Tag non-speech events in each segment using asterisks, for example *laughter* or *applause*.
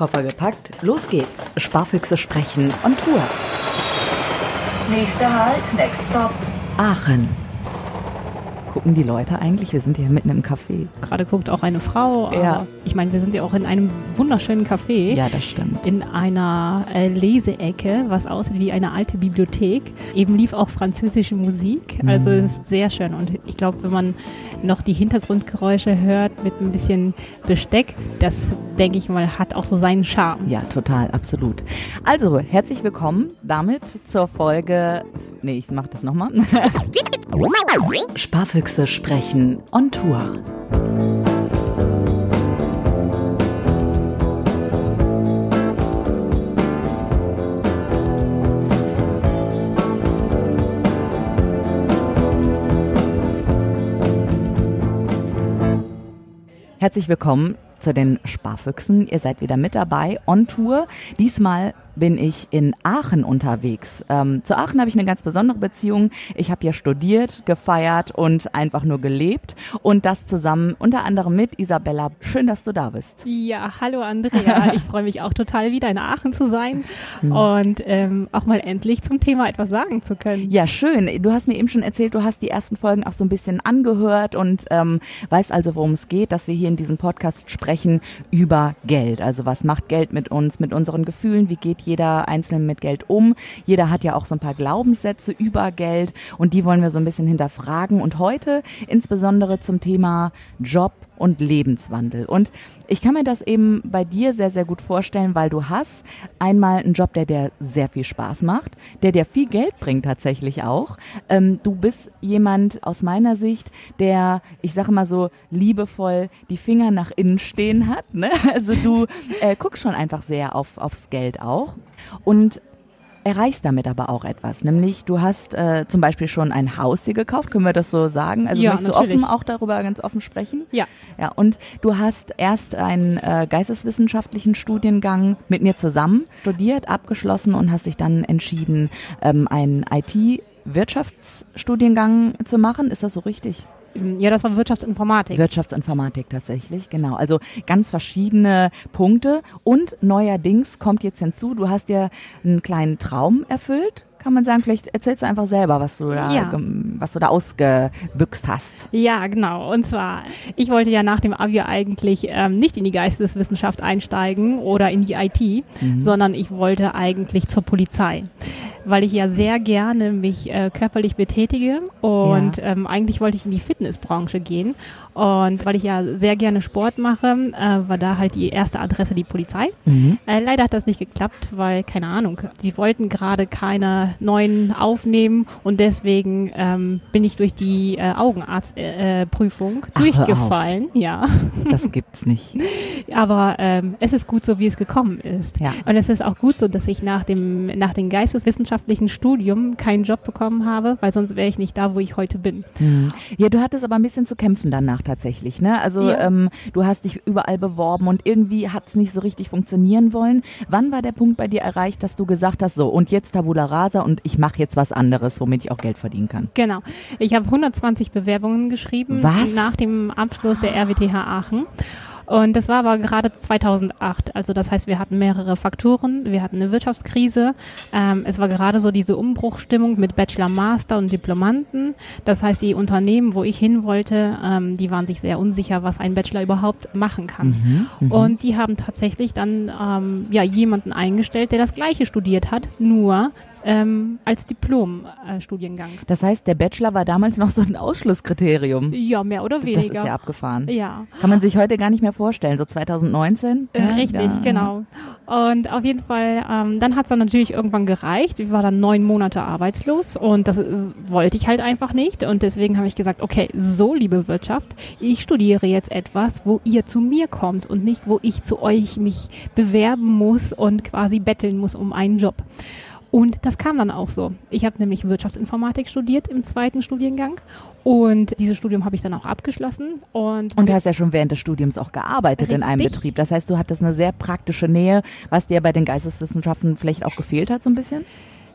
Koffer gepackt, los geht's. Sparfüchse sprechen on Tour. Nächster Halt, next stop. Aachen. Gucken die Leute eigentlich? Wir sind hier mitten im Café. Gerade guckt auch eine Frau. Ja. Ich meine, wir sind ja auch in einem wunderschönen Café. Ja, das stimmt. In einer äh, Leseecke, was aussieht wie eine alte Bibliothek. Eben lief auch französische Musik. Also Mhm. es ist sehr schön. Und ich glaube, wenn man noch die Hintergrundgeräusche hört mit ein bisschen Besteck, das denke ich mal, hat auch so seinen Charme. Ja, total, absolut. Also, herzlich willkommen damit zur Folge. Nee, ich mach das nochmal. *laughs* Sparfüchse sprechen on Tour. Herzlich willkommen zu den Sparfüchsen. Ihr seid wieder mit dabei on Tour. Diesmal bin ich in Aachen unterwegs. Ähm, zu Aachen habe ich eine ganz besondere Beziehung. Ich habe hier studiert, gefeiert und einfach nur gelebt. Und das zusammen unter anderem mit Isabella. Schön, dass du da bist. Ja, hallo Andrea. *laughs* Ich freue mich auch total wieder in Aachen zu sein Hm. und ähm, auch mal endlich zum Thema etwas sagen zu können. Ja, schön. Du hast mir eben schon erzählt, du hast die ersten Folgen auch so ein bisschen angehört und ähm, weißt also, worum es geht, dass wir hier in diesem Podcast sprechen über Geld. Also was macht Geld mit uns, mit unseren Gefühlen? Wie geht jeder Einzelne mit Geld um? Jeder hat ja auch so ein paar Glaubenssätze über Geld und die wollen wir so ein bisschen hinterfragen. Und heute insbesondere zum Thema Job und Lebenswandel. Und ich kann mir das eben bei dir sehr, sehr gut vorstellen, weil du hast einmal einen Job, der dir sehr viel Spaß macht, der dir viel Geld bringt tatsächlich auch. Ähm, du bist jemand aus meiner Sicht, der, ich sage mal so liebevoll, die Finger nach innen stehen hat. Ne? Also du äh, guckst schon einfach sehr auf, aufs Geld auch. Und erreichst damit aber auch etwas. Nämlich, du hast äh, zum Beispiel schon ein Haus hier gekauft, können wir das so sagen? Also Ja, möchtest du offen auch darüber ganz offen sprechen? Ja. Ja, und du hast erst einen äh, geisteswissenschaftlichen Studiengang mit mir zusammen studiert, abgeschlossen und hast dich dann entschieden, ähm, einen IT-Wirtschaftsstudiengang zu machen. Ist das so richtig? Ja, das war Wirtschaftsinformatik. Wirtschaftsinformatik tatsächlich, genau. Also ganz verschiedene Punkte. Und neuerdings kommt jetzt hinzu, du hast dir einen kleinen Traum erfüllt. Kann man sagen, vielleicht erzählst du einfach selber, was du da, Ja. was du da ausgebüxt hast. Ja, genau. Und zwar, ich wollte ja nach dem Abi eigentlich ähm, nicht in die Geisteswissenschaft einsteigen oder in die IT, sondern ich wollte eigentlich zur Polizei. Weil ich ja sehr gerne mich äh, körperlich betätige und ähm, eigentlich wollte ich in die Fitnessbranche gehen. Und weil ich ja sehr gerne Sport mache, äh, war da halt die erste Adresse die Polizei. Äh, leider hat das nicht geklappt, weil, keine Ahnung, sie wollten gerade keine neuen aufnehmen und deswegen ähm, bin ich durch die äh, Augenarztprüfung äh, auf. durchgefallen. Ja, Das gibt's nicht. *laughs* aber ähm, es ist gut so, wie es gekommen ist. Ja. Und es ist auch gut so, dass ich nach dem, nach dem geisteswissenschaftlichen Studium keinen Job bekommen habe, weil sonst wäre ich nicht da, wo ich heute bin. Ja, du hattest aber ein bisschen zu kämpfen danach tatsächlich, ne? Also Ja. ähm, du hast dich überall beworben und irgendwie hat's nicht so richtig funktionieren wollen. Wann war der Punkt bei dir erreicht, dass du gesagt hast, so und jetzt Tabula Rasa und ich mache jetzt was anderes, womit ich auch Geld verdienen kann? Genau. Ich habe 120 Bewerbungen geschrieben Was? nach dem Abschluss der RWTH Aachen. Und das war aber gerade 2008. Also das heißt, wir hatten mehrere Faktoren. Wir hatten eine Wirtschaftskrise. Ähm, es war gerade so diese Umbruchstimmung mit Bachelor, Master und Diplomanten. Das heißt, die Unternehmen, wo ich hin wollte, ähm, die waren sich sehr unsicher, was ein Bachelor überhaupt machen kann. Und die haben tatsächlich dann ähm, ja jemanden eingestellt, der das Gleiche studiert hat, nur ähm, als Diplom-Studiengang. Das heißt, der Bachelor war damals noch so ein Ausschlusskriterium. Ja, mehr oder Das weniger. ist ja abgefahren. Ja, Kann man sich heute gar nicht mehr vorstellen, so 2019. äh, Ja, richtig, ja. genau. Und auf jeden Fall, ähm, dann hat es dann natürlich irgendwann gereicht. Ich war dann neun Monate arbeitslos und das ist, wollte ich halt einfach nicht. Und deswegen habe ich gesagt, okay, so liebe Wirtschaft, ich studiere jetzt etwas, wo ihr zu mir kommt und nicht, wo ich zu euch mich bewerben muss und quasi betteln muss um einen Job. Und das kam dann auch so. Ich habe nämlich Wirtschaftsinformatik studiert im zweiten Studiengang und dieses Studium habe ich dann auch abgeschlossen. Und, Und du hast ja schon während des Studiums auch gearbeitet in einem Richtig. Betrieb. Das heißt, du hattest eine sehr praktische Nähe, was dir bei den Geisteswissenschaften vielleicht auch gefehlt hat so ein bisschen?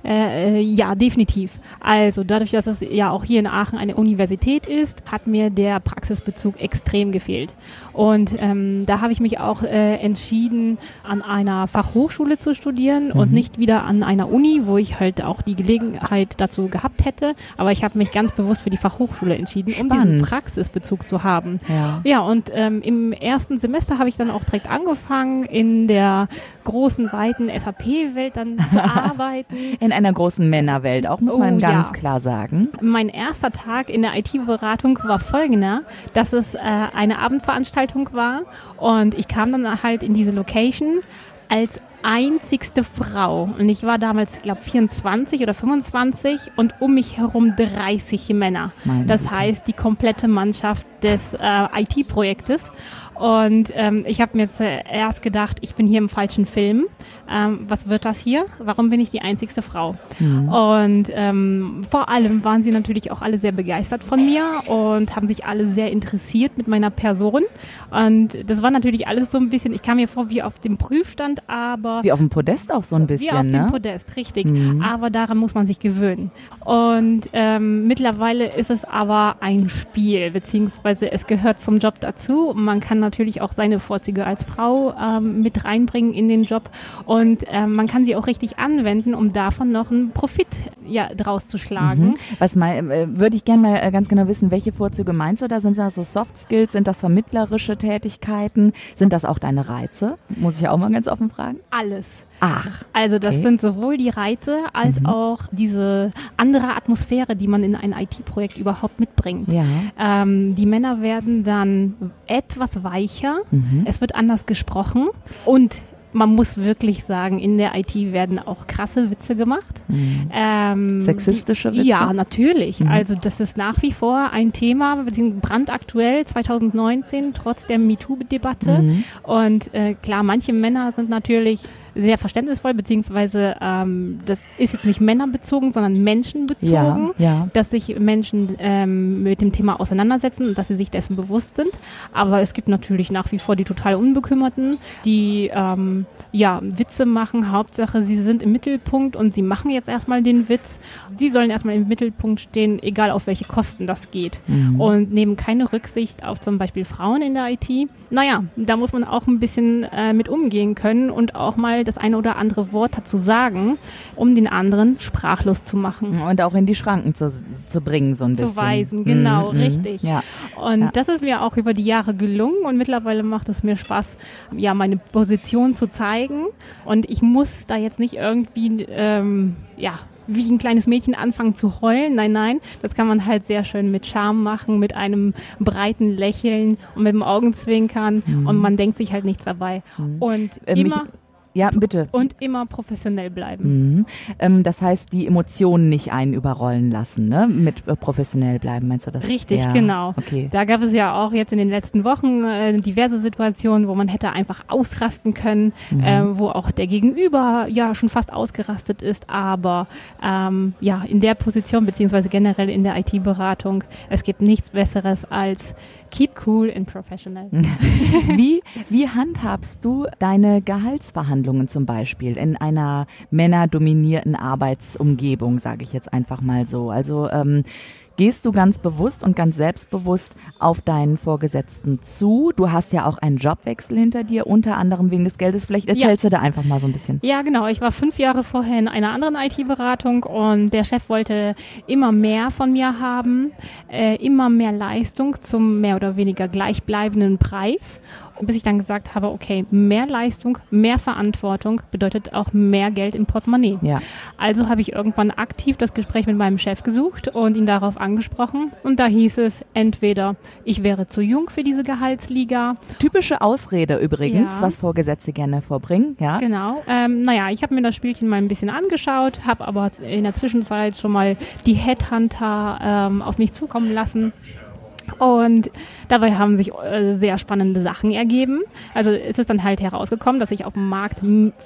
Äh, ja, definitiv. Also dadurch, dass es ja auch hier in Aachen eine Universität ist, hat mir der Praxisbezug extrem gefehlt. Und ähm, da habe ich mich auch äh, entschieden, an einer Fachhochschule zu studieren mhm. und nicht wieder an einer Uni, wo ich halt auch die Gelegenheit dazu gehabt hätte. Aber ich habe mich ganz bewusst für die Fachhochschule entschieden, Spannend. um diesen Praxisbezug zu haben. Ja, ja und ähm, im ersten Semester habe ich dann auch direkt angefangen, in der großen, weiten SAP-Welt dann zu *laughs* arbeiten. In einer großen Männerwelt, auch muss man oh, ganz ja. klar sagen. Mein erster Tag in der IT-Beratung war folgender, dass es äh, eine Abendveranstaltung war und ich kam dann halt in diese Location als einzigste Frau. Und ich war damals, ich glaube, 24 oder 25 und um mich herum 30 Männer. Meine das heißt, die komplette Mannschaft des äh, IT-Projektes. Und ähm, ich habe mir zuerst gedacht, ich bin hier im falschen Film. Ähm, was wird das hier? Warum bin ich die einzigste Frau? Mhm. Und ähm, vor allem waren sie natürlich auch alle sehr begeistert von mir und haben sich alle sehr interessiert mit meiner Person. Und das war natürlich alles so ein bisschen, ich kam mir vor wie auf dem Prüfstand, aber... Wie auf dem Podest auch so ein bisschen, Wie auf ne? dem Podest, richtig. Mhm. Aber daran muss man sich gewöhnen. Und ähm, mittlerweile ist es aber ein Spiel, beziehungsweise es gehört zum Job dazu. Man kann natürlich auch seine Vorzüge als Frau ähm, mit reinbringen in den Job und ähm, man kann sie auch richtig anwenden, um davon noch einen Profit ja, draus zu schlagen. Mhm. Was mal, äh, würde ich gerne mal äh, ganz genau wissen, welche Vorzüge meinst du da? Sind das so Soft Skills? Sind das vermittlerische Tätigkeiten? Sind das auch deine Reize? Muss ich ja auch mal ganz offen fragen. Alles. Ach. Also das okay. sind sowohl die Reize als mhm. auch diese andere Atmosphäre, die man in ein IT-Projekt überhaupt mitbringt. Ja. Ähm, die Männer werden dann etwas weicher, mhm. es wird anders gesprochen und man muss wirklich sagen, in der IT werden auch krasse Witze gemacht. Mhm. Ähm, Sexistische Witze? Ja, natürlich. Mhm. Also das ist nach wie vor ein Thema, brandaktuell 2019, trotz der MeToo-Debatte. Mhm. Und äh, klar, manche Männer sind natürlich sehr verständnisvoll, beziehungsweise ähm, das ist jetzt nicht männerbezogen, sondern menschenbezogen, ja, ja. dass sich Menschen ähm, mit dem Thema auseinandersetzen und dass sie sich dessen bewusst sind. Aber es gibt natürlich nach wie vor die total Unbekümmerten, die ähm, ja Witze machen. Hauptsache, sie sind im Mittelpunkt und sie machen jetzt erstmal den Witz. Sie sollen erstmal im Mittelpunkt stehen, egal auf welche Kosten das geht. Mhm. Und nehmen keine Rücksicht auf zum Beispiel Frauen in der IT. Naja, da muss man auch ein bisschen äh, mit umgehen können und auch mal das eine oder andere Wort dazu sagen, um den anderen sprachlos zu machen. Und auch in die Schranken zu, zu bringen, so ein bisschen. Zu weisen, genau, mhm. richtig. Ja. Und ja. das ist mir auch über die Jahre gelungen und mittlerweile macht es mir Spaß, ja, meine Position zu zeigen. Und ich muss da jetzt nicht irgendwie, ähm, ja, wie ein kleines Mädchen anfangen zu heulen. Nein, nein, das kann man halt sehr schön mit Charme machen, mit einem breiten Lächeln und mit dem Augenzwinkern mhm. und man denkt sich halt nichts dabei. Mhm. Und äh, immer ja, bitte. Und immer professionell bleiben. Mhm. Ähm, das heißt, die Emotionen nicht einen überrollen lassen, ne? Mit äh, professionell bleiben, meinst du das? Richtig, ja. genau. Okay. Da gab es ja auch jetzt in den letzten Wochen äh, diverse Situationen, wo man hätte einfach ausrasten können, mhm. äh, wo auch der Gegenüber ja schon fast ausgerastet ist, aber ähm, ja, in der Position, beziehungsweise generell in der IT-Beratung, es gibt nichts Besseres als Keep cool and professional. *laughs* wie, wie handhabst du deine Gehaltsverhandlungen zum Beispiel in einer männerdominierten Arbeitsumgebung, sage ich jetzt einfach mal so? Also ähm, gehst du ganz bewusst und ganz selbstbewusst auf deinen Vorgesetzten zu. Du hast ja auch einen Jobwechsel hinter dir, unter anderem wegen des Geldes. Vielleicht erzählst ja. du da einfach mal so ein bisschen. Ja, genau. Ich war fünf Jahre vorher in einer anderen IT-Beratung und der Chef wollte immer mehr von mir haben, äh, immer mehr Leistung zum mehr oder weniger gleichbleibenden Preis bis ich dann gesagt habe, okay, mehr Leistung, mehr Verantwortung bedeutet auch mehr Geld im Portemonnaie. Ja. Also habe ich irgendwann aktiv das Gespräch mit meinem Chef gesucht und ihn darauf angesprochen. Und da hieß es entweder, ich wäre zu jung für diese Gehaltsliga. Typische Ausrede übrigens, ja. was Vorgesetzte gerne vorbringen. Ja. Genau. Ähm, naja, ich habe mir das Spielchen mal ein bisschen angeschaut, habe aber in der Zwischenzeit schon mal die Headhunter ähm, auf mich zukommen lassen und dabei haben sich äh, sehr spannende Sachen ergeben. Also ist es dann halt herausgekommen, dass ich auf dem Markt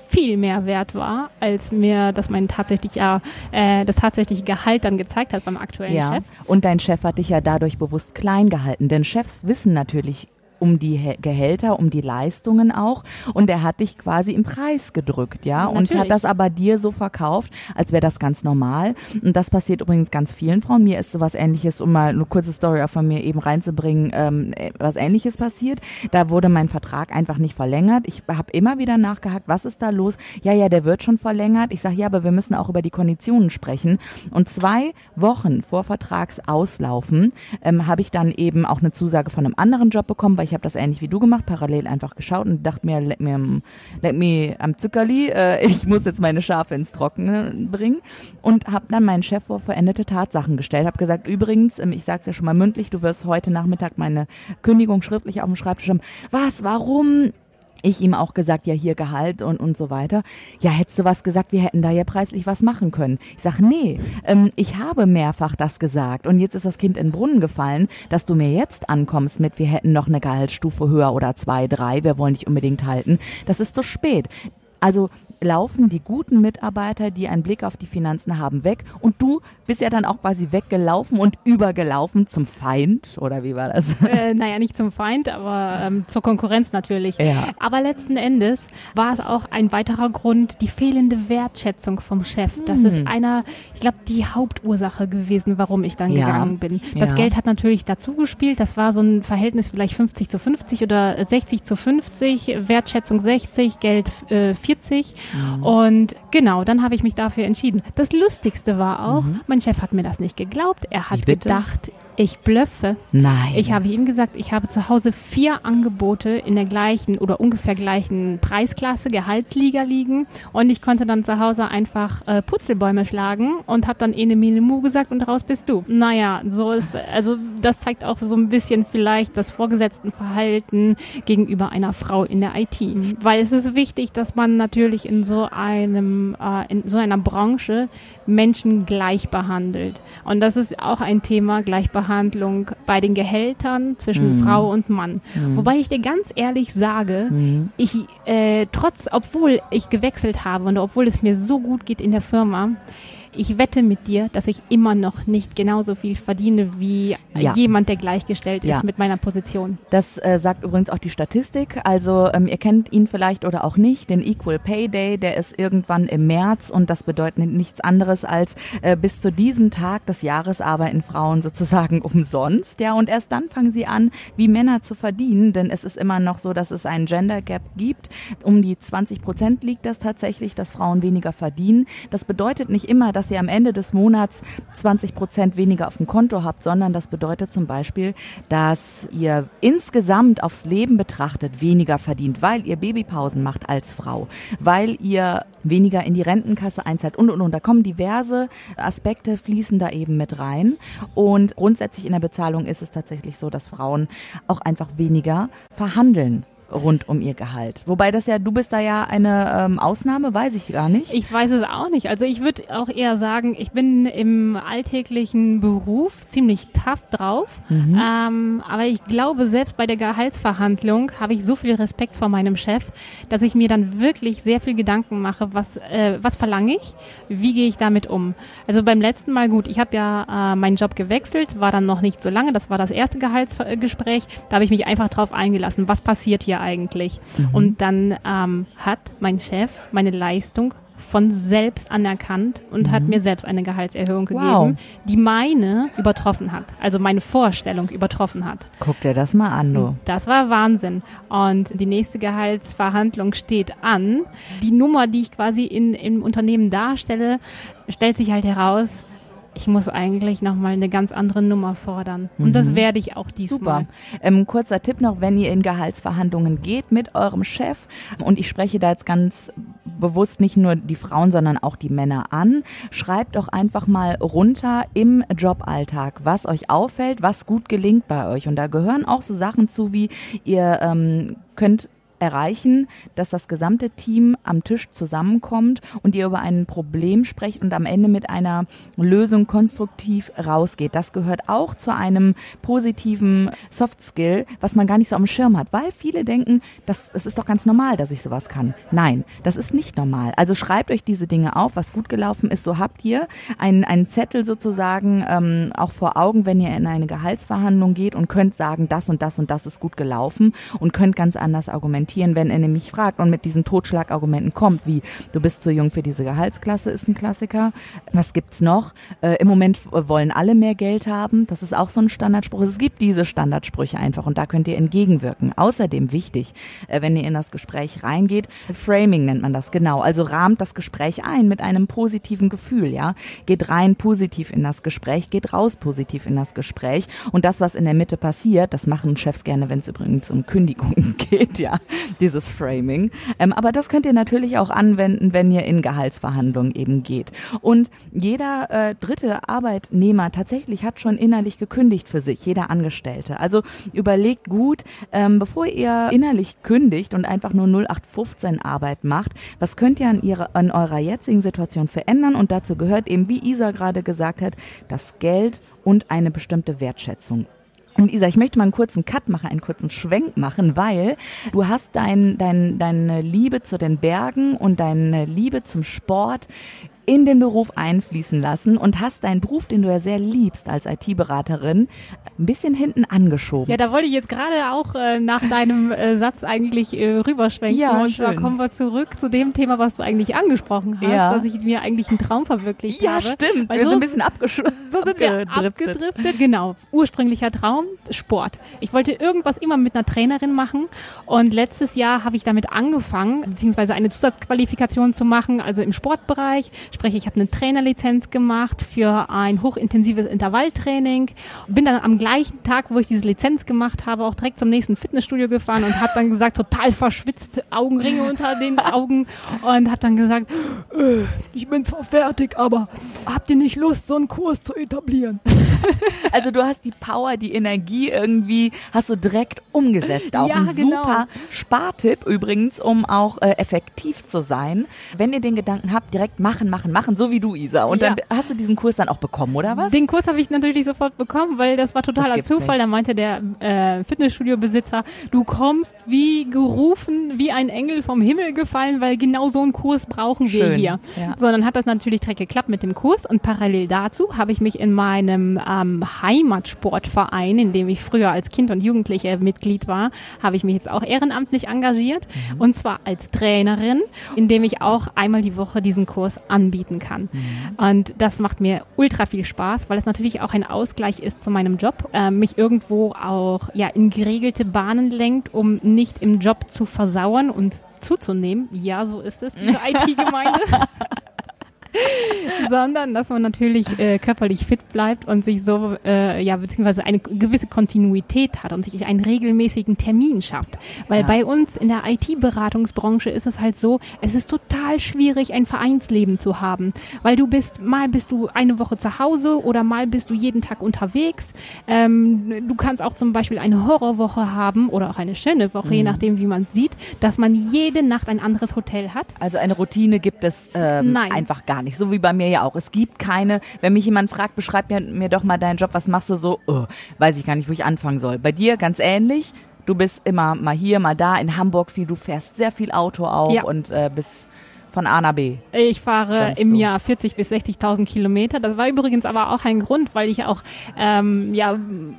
viel mehr wert war, als mir das mein tatsächlicher, äh, das tatsächliche Gehalt dann gezeigt hat beim aktuellen ja. Chef. Und dein Chef hat dich ja dadurch bewusst klein gehalten, denn Chefs wissen natürlich um die Gehälter, um die Leistungen auch. Und er hat dich quasi im Preis gedrückt, ja. Natürlich. Und hat das aber dir so verkauft, als wäre das ganz normal. Und das passiert übrigens ganz vielen Frauen. Mir ist sowas ähnliches, um mal eine kurze Story auch von mir eben reinzubringen, ähm, was ähnliches passiert. Da wurde mein Vertrag einfach nicht verlängert. Ich habe immer wieder nachgehakt, was ist da los? Ja, ja, der wird schon verlängert. Ich sage, ja, aber wir müssen auch über die Konditionen sprechen. Und zwei Wochen vor Vertragsauslaufen ähm, habe ich dann eben auch eine Zusage von einem anderen Job bekommen, weil ich habe das ähnlich wie du gemacht, parallel einfach geschaut und dachte mir, let me, let me am Zuckerli, äh, ich muss jetzt meine Schafe ins Trockene bringen und habe dann meinen Chef vor veränderte Tatsachen gestellt, habe gesagt, übrigens, ähm, ich sage es ja schon mal mündlich, du wirst heute Nachmittag meine Kündigung schriftlich auf dem Schreibtisch haben. Was, warum? Ich ihm auch gesagt, ja hier Gehalt und, und so weiter. Ja, hättest du was gesagt, wir hätten da ja preislich was machen können. Ich sage, nee, ähm, ich habe mehrfach das gesagt und jetzt ist das Kind in den Brunnen gefallen, dass du mir jetzt ankommst mit, wir hätten noch eine Gehaltsstufe höher oder zwei, drei, wir wollen dich unbedingt halten. Das ist zu spät. Also laufen die guten Mitarbeiter, die einen Blick auf die Finanzen haben, weg und du bist ja dann auch quasi weggelaufen und übergelaufen zum Feind oder wie war das? Äh, naja, nicht zum Feind, aber ähm, zur Konkurrenz natürlich. Ja. Aber letzten Endes war es auch ein weiterer Grund, die fehlende Wertschätzung vom Chef. Das hm. ist einer, ich glaube, die Hauptursache gewesen, warum ich dann ja. gegangen bin. Das ja. Geld hat natürlich dazu gespielt. Das war so ein Verhältnis vielleicht 50 zu 50 oder 60 zu 50, Wertschätzung 60, Geld äh, 40. Mhm. Und genau, dann habe ich mich dafür entschieden. Das Lustigste war auch, mhm. mein Chef hat mir das nicht geglaubt. Er hat gedacht, ich blöffe. Nein. Ich habe ihm gesagt, ich habe zu Hause vier Angebote in der gleichen oder ungefähr gleichen Preisklasse, Gehaltsliga liegen und ich konnte dann zu Hause einfach äh, Putzelbäume schlagen und habe dann Ene Mine Mu gesagt und raus bist du. Naja, so ist, also das zeigt auch so ein bisschen vielleicht das Vorgesetztenverhalten gegenüber einer Frau in der IT. Mhm. Weil es ist wichtig, dass man natürlich in so einem, äh, in so einer Branche Menschen gleich behandelt. Und das ist auch ein Thema, Gleichbehandlung bei den Gehältern zwischen mhm. Frau und Mann. Mhm. Wobei ich dir ganz ehrlich sage, mhm. ich äh, trotz, obwohl ich gewechselt habe und obwohl es mir so gut geht in der Firma, ich wette mit dir, dass ich immer noch nicht genauso viel verdiene wie ja. jemand, der gleichgestellt ist ja. mit meiner Position. Das äh, sagt übrigens auch die Statistik. Also ähm, ihr kennt ihn vielleicht oder auch nicht, den Equal Pay Day, der ist irgendwann im März und das bedeutet nichts anderes als äh, bis zu diesem Tag des Jahres arbeiten Frauen *laughs* sozusagen umsonst. Ja, und erst dann fangen sie an, wie Männer zu verdienen, denn es ist immer noch so, dass es einen Gender Gap gibt. Um die 20 Prozent liegt das tatsächlich, dass Frauen weniger verdienen. Das bedeutet nicht immer, dass ihr am Ende des Monats 20 Prozent weniger auf dem Konto habt, sondern das bedeutet zum Beispiel, dass ihr insgesamt aufs Leben betrachtet weniger verdient, weil ihr Babypausen macht als Frau, weil ihr weniger in die Rentenkasse einzahlt und und und. Da kommen diverse Aspekte, fließen da eben mit rein. Und grundsätzlich in der Bezahlung ist es tatsächlich so, dass Frauen auch einfach weniger verhandeln rund um ihr Gehalt. Wobei das ja, du bist da ja eine ähm, Ausnahme, weiß ich gar nicht. Ich weiß es auch nicht. Also ich würde auch eher sagen, ich bin im alltäglichen Beruf ziemlich tough drauf. Mhm. Ähm, aber ich glaube, selbst bei der Gehaltsverhandlung habe ich so viel Respekt vor meinem Chef, dass ich mir dann wirklich sehr viel Gedanken mache, was, äh, was verlange ich, wie gehe ich damit um. Also beim letzten Mal, gut, ich habe ja äh, meinen Job gewechselt, war dann noch nicht so lange, das war das erste Gehaltsgespräch, da habe ich mich einfach drauf eingelassen, was passiert hier eigentlich. Mhm. Und dann ähm, hat mein Chef meine Leistung von selbst anerkannt und mhm. hat mir selbst eine Gehaltserhöhung gegeben, wow. die meine übertroffen hat, also meine Vorstellung übertroffen hat. Guck dir das mal an, du. Das war Wahnsinn. Und die nächste Gehaltsverhandlung steht an. Die Nummer, die ich quasi in, im Unternehmen darstelle, stellt sich halt heraus, ich muss eigentlich nochmal eine ganz andere Nummer fordern. Und mhm. das werde ich auch diesmal. Super. Ähm, kurzer Tipp noch, wenn ihr in Gehaltsverhandlungen geht mit eurem Chef, und ich spreche da jetzt ganz bewusst nicht nur die Frauen, sondern auch die Männer an, schreibt doch einfach mal runter im Joballtag, was euch auffällt, was gut gelingt bei euch. Und da gehören auch so Sachen zu wie, ihr ähm, könnt erreichen, dass das gesamte Team am Tisch zusammenkommt und ihr über ein Problem sprecht und am Ende mit einer Lösung konstruktiv rausgeht. Das gehört auch zu einem positiven Soft Skill, was man gar nicht so am Schirm hat, weil viele denken, das, es ist doch ganz normal, dass ich sowas kann. Nein, das ist nicht normal. Also schreibt euch diese Dinge auf, was gut gelaufen ist. So habt ihr einen, einen Zettel sozusagen ähm, auch vor Augen, wenn ihr in eine Gehaltsverhandlung geht und könnt sagen, das und das und das ist gut gelaufen und könnt ganz anders argumentieren, wenn er nämlich fragt und mit diesen Totschlagargumenten kommt, wie du bist zu jung für diese Gehaltsklasse, ist ein Klassiker. Was gibt's noch? Äh, Im Moment wollen alle mehr Geld haben. Das ist auch so ein Standardspruch. Es gibt diese Standardsprüche einfach und da könnt ihr entgegenwirken. Außerdem wichtig, äh, wenn ihr in das Gespräch reingeht, Framing nennt man das genau. Also rahmt das Gespräch ein mit einem positiven Gefühl, ja. Geht rein positiv in das Gespräch, geht raus positiv in das Gespräch und das, was in der Mitte passiert, das machen Chefs gerne, wenn es übrigens um Kündigungen *laughs* geht, ja, *laughs* dieses Framing. Ähm, aber das könnt ihr natürlich auch anwenden, wenn ihr in Gehaltsverhandlungen eben geht. Und jeder äh, dritte Arbeitnehmer tatsächlich hat schon innerlich gekündigt für sich, jeder Angestellte. Also überlegt gut, ähm, bevor ihr innerlich kündigt und einfach nur 0815 Arbeit macht, was könnt ihr an, ihrer, an eurer jetzigen Situation verändern? Und dazu gehört eben, wie Isa gerade gesagt hat, das Geld und eine bestimmte Wertschätzung. Und Isa, ich möchte mal einen kurzen Cut machen, einen kurzen Schwenk machen, weil du hast dein, dein, deine Liebe zu den Bergen und deine Liebe zum Sport in den Beruf einfließen lassen und hast deinen Beruf, den du ja sehr liebst als IT-Beraterin, ein bisschen hinten angeschoben. Ja, da wollte ich jetzt gerade auch äh, nach deinem äh, Satz eigentlich äh, rüberschwenken. Ja, und zwar kommen wir zurück zu dem Thema, was du eigentlich angesprochen hast, Ja. dass ich mir eigentlich einen Traum verwirklicht ja, habe. stimmt. Weil wir so, sind ein bisschen abgeschoben. so sind wir abgedriftet. Genau. Ursprünglicher Traum, Sport. Ich wollte irgendwas immer mit einer Trainerin machen und letztes Jahr habe ich damit angefangen, beziehungsweise eine Zusatzqualifikation zu machen, also im Sportbereich. Sprich, ich habe eine Trainerlizenz gemacht für ein hochintensives Intervalltraining. Bin dann am gleichen Tag, wo ich diese Lizenz gemacht habe, auch direkt zum nächsten Fitnessstudio gefahren und habe dann gesagt, total verschwitzt, Augenringe unter den *laughs* Augen und habe dann gesagt, äh, ich bin zwar fertig, aber habt ihr nicht Lust, so einen Kurs zu etablieren? *laughs* Also du hast die Power, die Energie irgendwie, hast du direkt umgesetzt. Auch Ja, ein genau. super Spartipp übrigens, um auch äh, effektiv zu sein. Wenn ihr den Gedanken habt, direkt machen, machen, machen, so wie du, Isa. Und Ja. dann hast du diesen Kurs dann auch bekommen, oder was? Den Kurs habe ich natürlich sofort bekommen, weil das war totaler gibt's Zufall. nicht. Da meinte der äh, Fitnessstudio-Besitzer, du kommst wie gerufen, wie ein Engel vom Himmel gefallen, weil genau so einen Kurs brauchen wir Schön, hier. ja. So, dann hat das natürlich direkt geklappt mit dem Kurs und parallel dazu habe ich mich in meinem ähm, Heimatsportverein, in dem ich früher als Kind und Jugendliche Mitglied war, habe ich mich jetzt auch ehrenamtlich engagiert Mhm. und zwar als Trainerin, indem ich auch einmal die Woche diesen Kurs anbieten kann. Mhm. Und das macht mir ultra viel Spaß, weil es natürlich auch ein Ausgleich ist zu meinem Job, äh, mich irgendwo auch ja in geregelte Bahnen lenkt, um nicht im Job zu versauern und zuzunehmen. Ja, so ist es, diese *laughs* IT-Gemeinde. *laughs* sondern dass man natürlich äh, körperlich fit bleibt und sich so, äh, ja, beziehungsweise eine gewisse Kontinuität hat und sich einen regelmäßigen Termin schafft. Weil Ja. bei uns in der IT-Beratungsbranche ist es halt so, es ist total schwierig, ein Vereinsleben zu haben, weil du bist, mal bist du eine Woche zu Hause oder mal bist du jeden Tag unterwegs. Ähm, du kannst auch zum Beispiel eine Horrorwoche haben oder auch eine schöne Woche, Mhm. je nachdem, wie man sieht, dass man jede Nacht ein anderes Hotel hat. Also eine Routine gibt es ähm, Nein. einfach gar nicht. So wie bei mir ja auch. Es gibt keine, wenn mich jemand fragt, beschreib mir, mir doch mal deinen Job, was machst du so? Oh, weiß ich gar nicht, wo ich anfangen soll. Bei dir ganz ähnlich. Du bist immer mal hier, mal da. In Hamburg viel, du fährst sehr viel Auto auch Ja. und äh, bist von A nach B. Ich fahre im du? Jahr 40 bis 60.000 Kilometer. Das war übrigens aber auch ein Grund, weil ich auch, ähm, ja,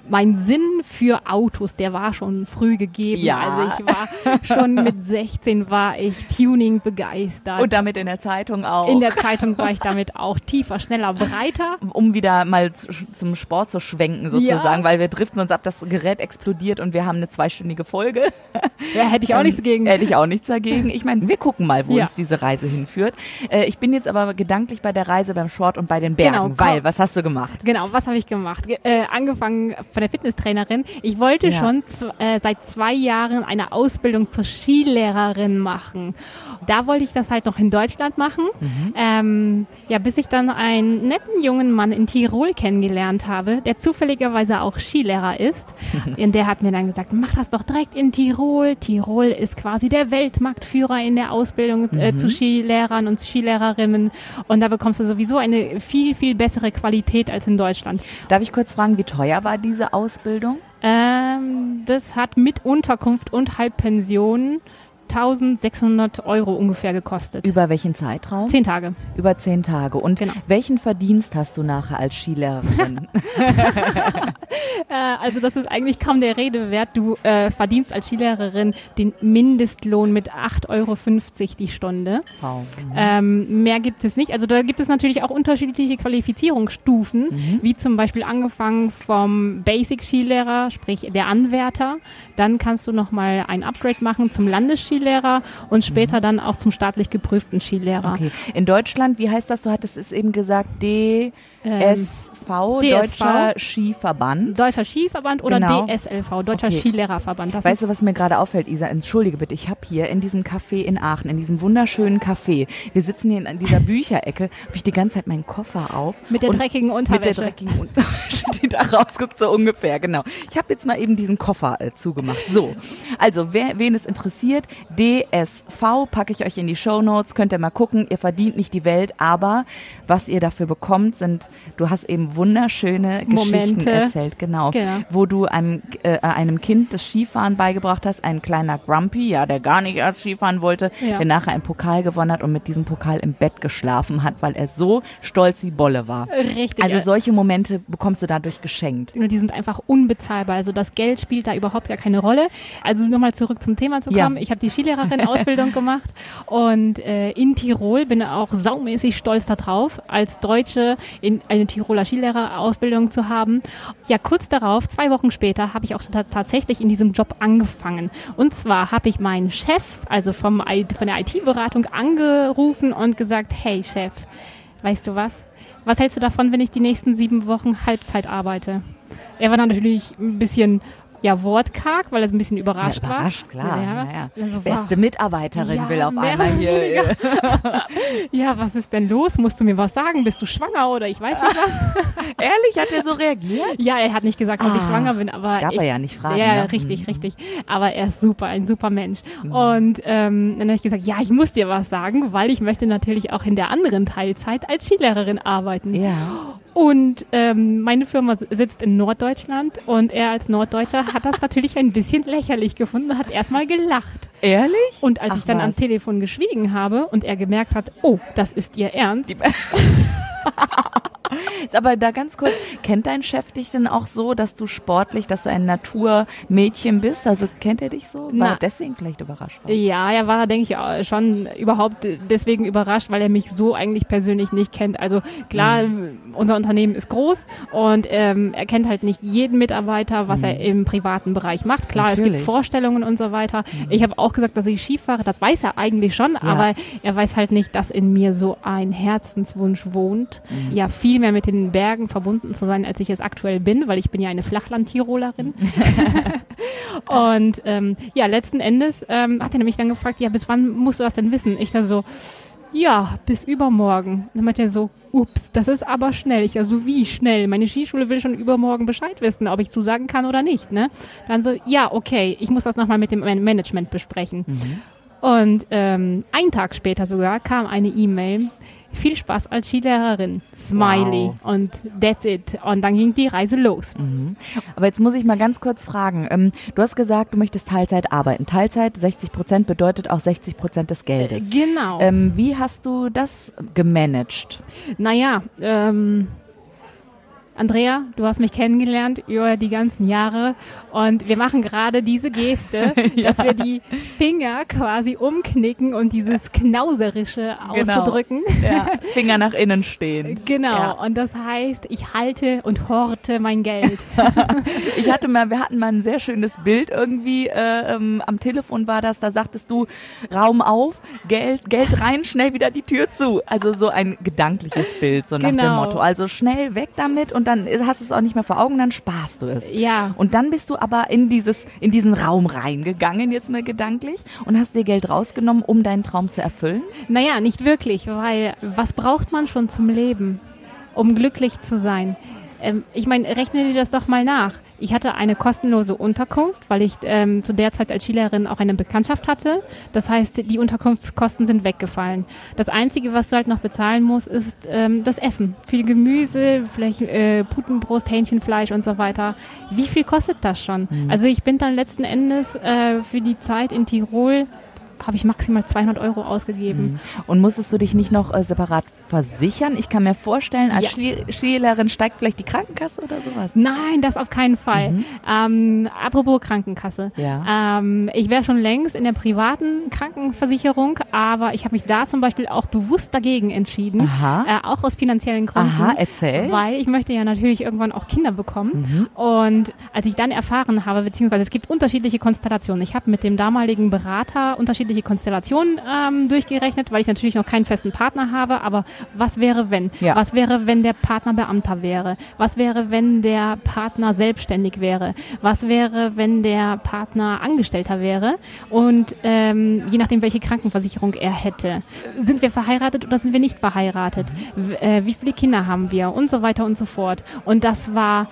mein Sinn für Autos, der war schon früh gegeben. Ja. Also ich war schon mit *laughs* 16 war ich Tuning begeistert. Und damit in der Zeitung auch. in der Zeitung war ich damit auch tiefer, schneller, breiter. um wieder mal zu, zum Sport zu schwenken sozusagen, Ja. weil wir driften uns ab, das Gerät explodiert und wir haben eine zweistündige Folge. Ja, hätte ich auch nichts gegen. *laughs* Hätte ich auch nichts dagegen. Ich meine, wir gucken mal, wo Ja. uns diese Reise Reise hinführt. Äh, ich bin jetzt aber gedanklich bei der Reise beim Short und bei den Bergen, genau, weil, was hast du gemacht? Genau, was habe ich gemacht? Äh, angefangen von der Fitnesstrainerin. Ich wollte ja. schon äh, seit zwei Jahren eine Ausbildung zur Skilehrerin machen. Da wollte ich das halt noch in Deutschland machen. Mhm. Ähm, ja, bis ich dann einen netten jungen Mann in Tirol kennengelernt habe, der zufälligerweise auch Skilehrer ist. *laughs* und der hat mir dann gesagt, mach das doch direkt in Tirol. Tirol ist quasi der Weltmarktführer in der Ausbildung äh, mhm. zu Skilehrern und Skilehrerinnen. Und da bekommst du sowieso eine viel, viel bessere Qualität als in Deutschland. Darf ich kurz fragen, wie teuer war diese Ausbildung? Ähm, das hat mit Unterkunft und Halbpension 1600 Euro ungefähr gekostet. Über welchen Zeitraum? Zehn Tage. Über zehn Tage. Und genau. welchen Verdienst hast du nachher als Skilehrerin? *laughs* *laughs* Äh, also das ist eigentlich kaum der Rede wert. Du äh, verdienst als Skilehrerin den Mindestlohn mit 8,50 Euro die Stunde. Wow. Mhm. Ähm, mehr gibt es nicht. Also da gibt es natürlich auch unterschiedliche Qualifizierungsstufen, mhm. wie zum Beispiel angefangen vom Basic-Skilehrer, sprich der Anwärter. Dann kannst du nochmal ein Upgrade machen zum Landesskilehrer Skilehrer und später mhm. dann auch zum staatlich geprüften Skilehrer. Okay. In Deutschland, wie heißt das? Du hattest es eben gesagt, D SV, ähm, Deutscher Skiverband. Deutscher Skiverband oder genau. DSLV, Deutscher okay. Skilehrerverband. Das weißt du, was mir gerade auffällt, Isa? Entschuldige bitte, ich habe hier in diesem Café in Aachen, in diesem wunderschönen Café, wir sitzen hier in dieser Bücherecke, habe ich die ganze Zeit meinen Koffer auf. Mit der dreckigen Unterwäsche. Mit der dreckigen Unterwäsche, *laughs* die da rausguckt, so ungefähr, genau. Ich habe jetzt mal eben diesen Koffer äh, zugemacht. So, also wer, wen es interessiert, DSV packe ich euch in die Show Notes, könnt ihr mal gucken. Ihr verdient nicht die Welt, aber was ihr dafür bekommt, sind du hast eben wunderschöne Momente. Geschichten erzählt, genau, genau. wo du einem, äh, einem Kind das Skifahren beigebracht hast, ein kleiner Grumpy, ja, der gar nicht erst Skifahren wollte, ja. der nachher einen Pokal gewonnen hat und mit diesem Pokal im Bett geschlafen hat, weil er so stolz wie Bolle war. Richtig. Also solche Momente bekommst du dadurch geschenkt. Die sind einfach unbezahlbar. Also das Geld spielt da überhaupt gar keine Rolle. Also nochmal zurück zum Thema zu kommen. Ja. Ich habe die Skilehrerin-Ausbildung gemacht und äh, in Tirol bin auch saumäßig stolz darauf, als Deutsche in eine Tiroler Skilehrerausbildung zu haben. Ja, kurz darauf, zwei Wochen später, habe ich auch tatsächlich in diesem Job angefangen. Und zwar habe ich meinen Chef, also vom, von der IT-Beratung, angerufen und gesagt, hey Chef, weißt du was? Was hältst du davon, wenn ich die nächsten sieben Wochen Halbzeit arbeite? Er war natürlich ein bisschen ja wortkarg, weil er so ein bisschen überrascht, ja, überrascht war. klar. Ja, ja. Also, Beste Mitarbeiterin ja, will auf einmal hier. *laughs* ja, was ist denn los? Musst du mir was sagen? Bist du schwanger oder ich weiß nicht was? *laughs* Ehrlich, hat er so reagiert? Ja, er hat nicht gesagt, ob ah, ich schwanger bin, aber darf ich, er ja nicht fragen. Ja, ne? richtig, mhm. richtig. Aber er ist super, ein super Mensch. Mhm. Und ähm, dann habe ich gesagt, ja, ich muss dir was sagen, weil ich möchte natürlich auch in der anderen Teilzeit als Skilehrerin arbeiten. Ja. Und ähm, meine Firma sitzt in Norddeutschland und er als Norddeutscher hat das natürlich ein bisschen lächerlich gefunden und hat erstmal gelacht. Ehrlich? Und als Ach, ich dann was? am Telefon geschwiegen habe und er gemerkt hat, oh, das ist ihr Ernst. *laughs* Aber da ganz kurz, kennt dein Chef dich denn auch so, dass du sportlich, dass du ein Naturmädchen bist? Also kennt er dich so? War Na, er deswegen vielleicht überrascht? War? Ja, er war, denke ich, schon überhaupt deswegen überrascht, weil er mich so eigentlich persönlich nicht kennt. Also klar, mhm. unser Unternehmen ist groß und ähm, er kennt halt nicht jeden Mitarbeiter, was mhm. er im privaten Bereich macht. Klar, Natürlich. es gibt Vorstellungen und so weiter. Mhm. Ich habe auch gesagt, dass ich Ski fahre, das weiß er eigentlich schon, ja. aber er weiß halt nicht, dass in mir so ein Herzenswunsch wohnt. Mhm. Ja, viel mehr mit den Bergen verbunden zu sein, als ich es aktuell bin, weil ich bin ja eine Flachland-Tirolerin. *laughs* und ähm, ja, letzten Endes ähm, hat er nämlich dann gefragt, ja, bis wann musst du das denn wissen? Ich da so, ja, bis übermorgen. Dann meinte er so, ups, das ist aber schnell. Ich so, wie schnell? Meine Skischule will schon übermorgen Bescheid wissen, ob ich zusagen kann oder nicht, ne? Dann so, ja, okay, ich muss das nochmal mit dem Management besprechen. Mhm. Und ähm, einen Tag später sogar kam eine E-Mail, viel Spaß als Skilehrerin. Smiley. Wow. Und that's it. Und dann ging die Reise los. Mhm. Aber jetzt muss ich mal ganz kurz fragen. Ähm, du hast gesagt, du möchtest Teilzeit arbeiten. Teilzeit, 60 Prozent bedeutet auch 60 Prozent des Geldes. Äh, genau. Ähm, wie hast du das gemanagt? Naja, ähm, Andrea, du hast mich kennengelernt über die ganzen Jahre und wir machen gerade diese Geste, *laughs* ja. dass wir die Finger quasi umknicken und dieses Knauserische genau. auszudrücken. Ja. *laughs* Finger nach innen stehen. Genau. Ja. Und das heißt, ich halte und horte mein Geld. *laughs* ich hatte mal, wir hatten mal ein sehr schönes Bild irgendwie, äh, ähm, am Telefon war das, da sagtest du, Raum auf, Geld, Geld rein, schnell wieder die Tür zu. Also so ein gedankliches Bild, so nach genau. dem Motto. Also schnell weg damit und dann hast du es auch nicht mehr vor Augen, dann sparst du es. Ja. Und dann bist du aber in dieses, in diesen Raum reingegangen, jetzt mal gedanklich, und hast dir Geld rausgenommen, um deinen Traum zu erfüllen? Naja, nicht wirklich, weil was braucht man schon zum Leben, um glücklich zu sein? Ähm, ich meine, rechne dir das doch mal nach. Ich hatte eine kostenlose Unterkunft, weil ich ähm, zu der Zeit als Schülerin auch eine Bekanntschaft hatte. Das heißt, die Unterkunftskosten sind weggefallen. Das Einzige, was du halt noch bezahlen musst, ist ähm, das Essen. Viel Gemüse, vielleicht äh, Putenbrust, Hähnchenfleisch und so weiter. Wie viel kostet das schon? Mhm. Also ich bin dann letzten Endes äh, für die Zeit in Tirol habe ich maximal 200 Euro ausgegeben. Mhm. Und musstest du dich nicht noch äh, separat versichern? Ich kann mir vorstellen, als ja. Schülerin steigt vielleicht die Krankenkasse oder sowas. Nein, das auf keinen Fall. Mhm. Ähm, apropos Krankenkasse. Ja. Ähm, ich wäre schon längst in der privaten Krankenversicherung, aber ich habe mich da zum Beispiel auch bewusst dagegen entschieden. Aha. Äh, auch aus finanziellen Gründen. Aha, erzähl. Weil ich möchte ja natürlich irgendwann auch Kinder bekommen. Mhm. Und als ich dann erfahren habe, beziehungsweise es gibt unterschiedliche Konstellationen. Ich habe mit dem damaligen Berater unterschiedliche unterschiedliche Konstellationen ähm, durchgerechnet, weil ich natürlich noch keinen festen Partner habe. Aber was wäre, wenn? Ja. Was wäre, wenn der Partner Beamter wäre? Was wäre, wenn der Partner selbstständig wäre? Was wäre, wenn der Partner Angestellter wäre? Und ähm, je nachdem, welche Krankenversicherung er hätte. Sind wir verheiratet oder sind wir nicht verheiratet? W äh, wie viele Kinder haben wir? Und so weiter und so fort. Und das war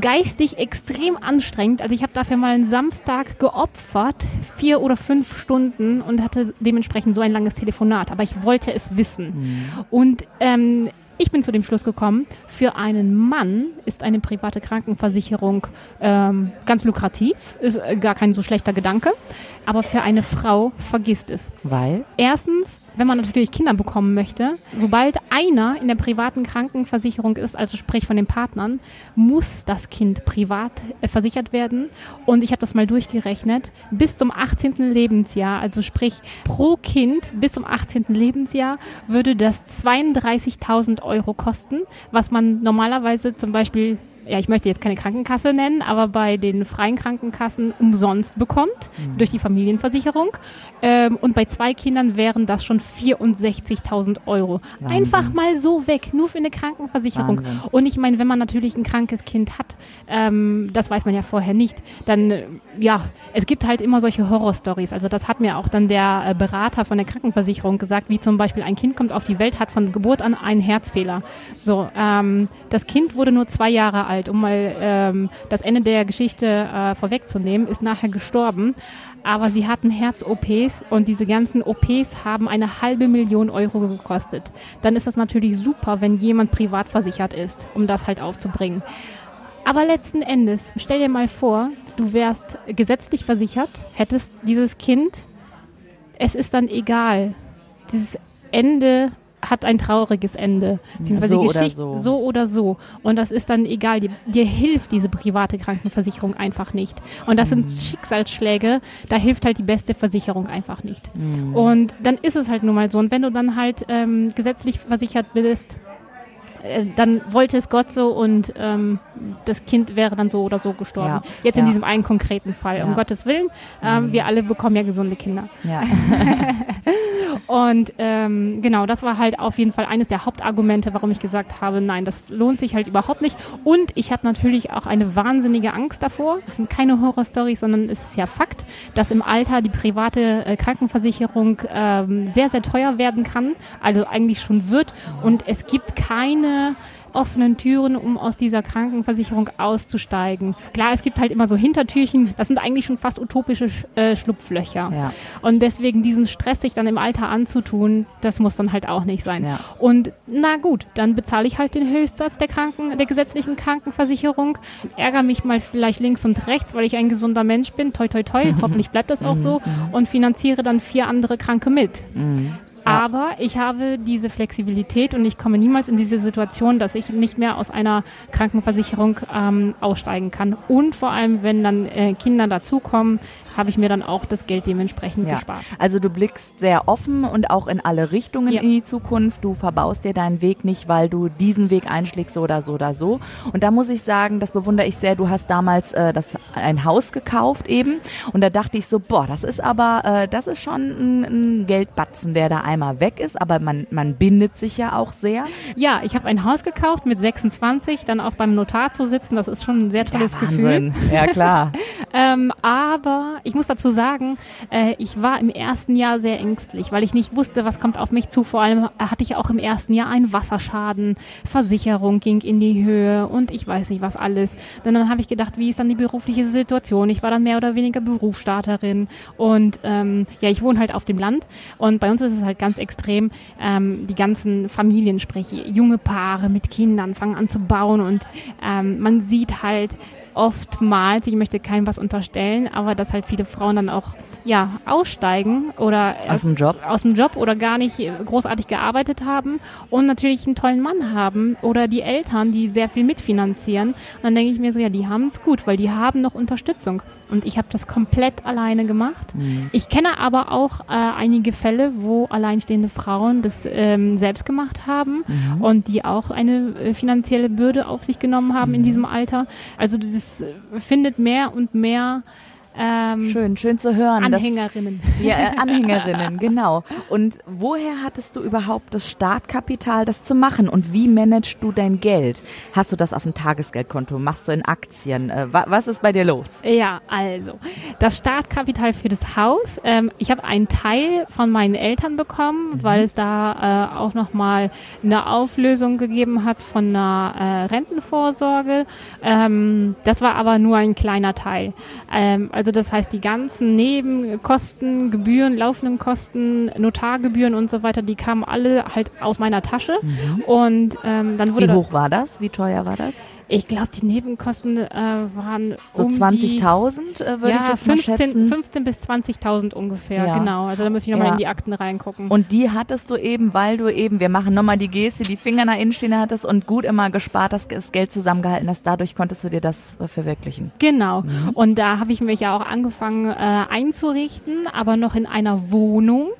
geistig extrem anstrengend. Also ich habe dafür mal einen Samstag geopfert, vier oder fünf Stunden und hatte dementsprechend so ein langes Telefonat. Aber ich wollte es wissen. Mhm. Und ähm, ich bin zu dem Schluss gekommen, für einen Mann ist eine private Krankenversicherung ähm, ganz lukrativ, ist äh, gar kein so schlechter Gedanke. Aber für eine Frau vergisst es. Weil? Erstens, wenn man natürlich Kinder bekommen möchte, sobald einer in der privaten Krankenversicherung ist, also sprich von den Partnern, muss das Kind privat äh, versichert werden. Und ich habe das mal durchgerechnet, bis zum 18. Lebensjahr, also sprich pro Kind bis zum 18. Lebensjahr würde das 32.000 Euro kosten, was man normalerweise zum Beispiel ja, ich möchte jetzt keine Krankenkasse nennen, aber bei den freien Krankenkassen umsonst bekommt mhm. durch die Familienversicherung. Ähm, und bei zwei Kindern wären das schon 64.000 Euro. Wahnsinn. Einfach mal so weg, nur für eine Krankenversicherung. Wahnsinn. Und ich meine, wenn man natürlich ein krankes Kind hat, ähm, das weiß man ja vorher nicht, dann, äh, ja, es gibt halt immer solche Horrorstories. Also das hat mir auch dann der äh, Berater von der Krankenversicherung gesagt, wie zum Beispiel ein Kind kommt auf die Welt, hat von Geburt an einen Herzfehler. So, ähm, das Kind wurde nur zwei Jahre alt alt, um mal ähm, das Ende der Geschichte äh, vorwegzunehmen, ist nachher gestorben. Aber sie hatten Herz-OPs und diese ganzen OPs haben eine halbe Million Euro gekostet. Dann ist das natürlich super, wenn jemand privat versichert ist, um das halt aufzubringen. Aber letzten Endes, stell dir mal vor, du wärst gesetzlich versichert, hättest dieses Kind, es ist dann egal. Dieses Ende hat ein trauriges Ende. Beziehungsweise so die Geschichte so. so oder so. Und das ist dann egal. Dir, dir hilft diese private Krankenversicherung einfach nicht. Und das mhm. sind Schicksalsschläge, da hilft halt die beste Versicherung einfach nicht. Mhm. Und dann ist es halt nun mal so. Und wenn du dann halt ähm, gesetzlich versichert bist, äh, dann wollte es Gott so und ähm, das Kind wäre dann so oder so gestorben. Ja. Jetzt ja. in diesem einen konkreten Fall. Ja. Um Gottes Willen, ähm, mhm. wir alle bekommen ja gesunde Kinder. *laughs* *laughs* Und ähm, genau, das war halt auf jeden Fall eines der Hauptargumente, warum ich gesagt habe, nein, das lohnt sich halt überhaupt nicht. Und ich habe natürlich auch eine wahnsinnige Angst davor. Es sind keine Horrorstories, sondern es ist ja Fakt, dass im Alter die private äh, Krankenversicherung ähm, sehr, sehr teuer werden kann. Also eigentlich schon wird. Und es gibt keine offenen Türen, um aus dieser Krankenversicherung auszusteigen. Klar, es gibt halt immer so Hintertürchen, das sind eigentlich schon fast utopische äh, Schlupflöcher. Ja. Und deswegen diesen Stress sich dann im Alter anzutun, das muss dann halt auch nicht sein. Ja. Und na gut, dann bezahle ich halt den Höchstsatz der Kranken, der gesetzlichen Krankenversicherung, ärgere mich mal vielleicht links und rechts, weil ich ein gesunder Mensch bin, toi toi toi, *laughs* hoffentlich bleibt das auch so, mhm. und finanziere dann vier andere Kranke mit. Mhm Aber ich habe diese Flexibilität und ich komme niemals in diese Situation, dass ich nicht mehr aus einer Krankenversicherung ähm, aussteigen kann. Und vor allem, wenn dann äh, Kinder dazukommen, habe ich mir dann auch das Geld dementsprechend Ja. gespart. Also du blickst sehr offen und auch in alle Richtungen Ja. in die Zukunft. Du verbaust dir deinen Weg nicht, weil du diesen Weg einschlägst so oder so oder so. Und da muss ich sagen, das bewundere ich sehr. Du hast damals äh, das ein Haus gekauft eben und da dachte ich so, boah, das ist aber, äh, das ist schon ein, ein Geldbatzen, der da einmal weg ist. Aber man man bindet sich ja auch sehr. Ja, ich habe ein Haus gekauft mit 26, dann auch beim Notar zu sitzen, das ist schon ein sehr tolles ja, Gefühl. Wahnsinn. Ja klar. *laughs* Ähm, aber ich muss dazu sagen, äh, ich war im ersten Jahr sehr ängstlich, weil ich nicht wusste, was kommt auf mich zu. Vor allem hatte ich auch im ersten Jahr einen Wasserschaden, Versicherung ging in die Höhe und ich weiß nicht was alles. Denn dann habe ich gedacht, wie ist dann die berufliche Situation? Ich war dann mehr oder weniger Berufsstarterin und ähm, ja, ich wohne halt auf dem Land und bei uns ist es halt ganz extrem, ähm, die ganzen Familien, sprich junge Paare mit Kindern fangen an zu bauen und ähm, man sieht halt oftmals, ich möchte keinem was unterstellen, aber dass halt viele Frauen dann auch ja aussteigen oder Aus dem Job. aus dem Job oder gar nicht großartig gearbeitet haben und natürlich einen tollen Mann haben oder die Eltern, die sehr viel mitfinanzieren. Und dann denke ich mir so, ja, die haben es gut, weil die haben noch Unterstützung. Und ich habe das komplett alleine gemacht. Ich kenne aber auch äh, einige Fälle, wo alleinstehende Frauen das ähm, selbst gemacht haben und die auch eine äh, finanzielle Bürde auf sich genommen haben in diesem Alter. Also das findet mehr und mehr ähm, Schön, schön zu hören. dass- Anhängerinnen. Ja, äh, *laughs* Anhängerinnen, genau. Und woher hattest du überhaupt das Startkapital, das zu machen? Und wie managst du dein Geld? Hast du das auf dem Tagesgeldkonto? Machst du in Aktien? Äh, wa was ist bei dir los? Ja, also das Startkapital für das Haus. Ähm, ich habe einen Teil von meinen Eltern bekommen, weil es da äh, auch nochmal eine Auflösung gegeben hat von einer äh, Rentenvorsorge. Ähm, das war aber nur ein kleiner Teil. Ähm, also das heißt, die ganzen Nebenkosten, Gebühren, laufenden Kosten, Notargebühren und so weiter, die kamen alle halt aus meiner Tasche. Und ähm, dann wurde Wie hoch war das? Wie teuer war das? Ich glaube, die Nebenkosten äh, waren So um die 20.000 äh, würde ich ja, jetzt mal 15, schätzen. 15 bis 20.000 ungefähr, Ja. genau. Also da muss ich nochmal Ja. in die Akten reingucken. Und die hattest du eben, weil du eben, wir machen nochmal die Geste, die Finger nach innen stehen hattest und gut immer gespart hast, das Geld zusammengehalten hast. Dadurch konntest du dir das verwirklichen. genau. Mhm. Und da habe ich mich ja auch angefangen äh, einzurichten, aber noch in einer Wohnung.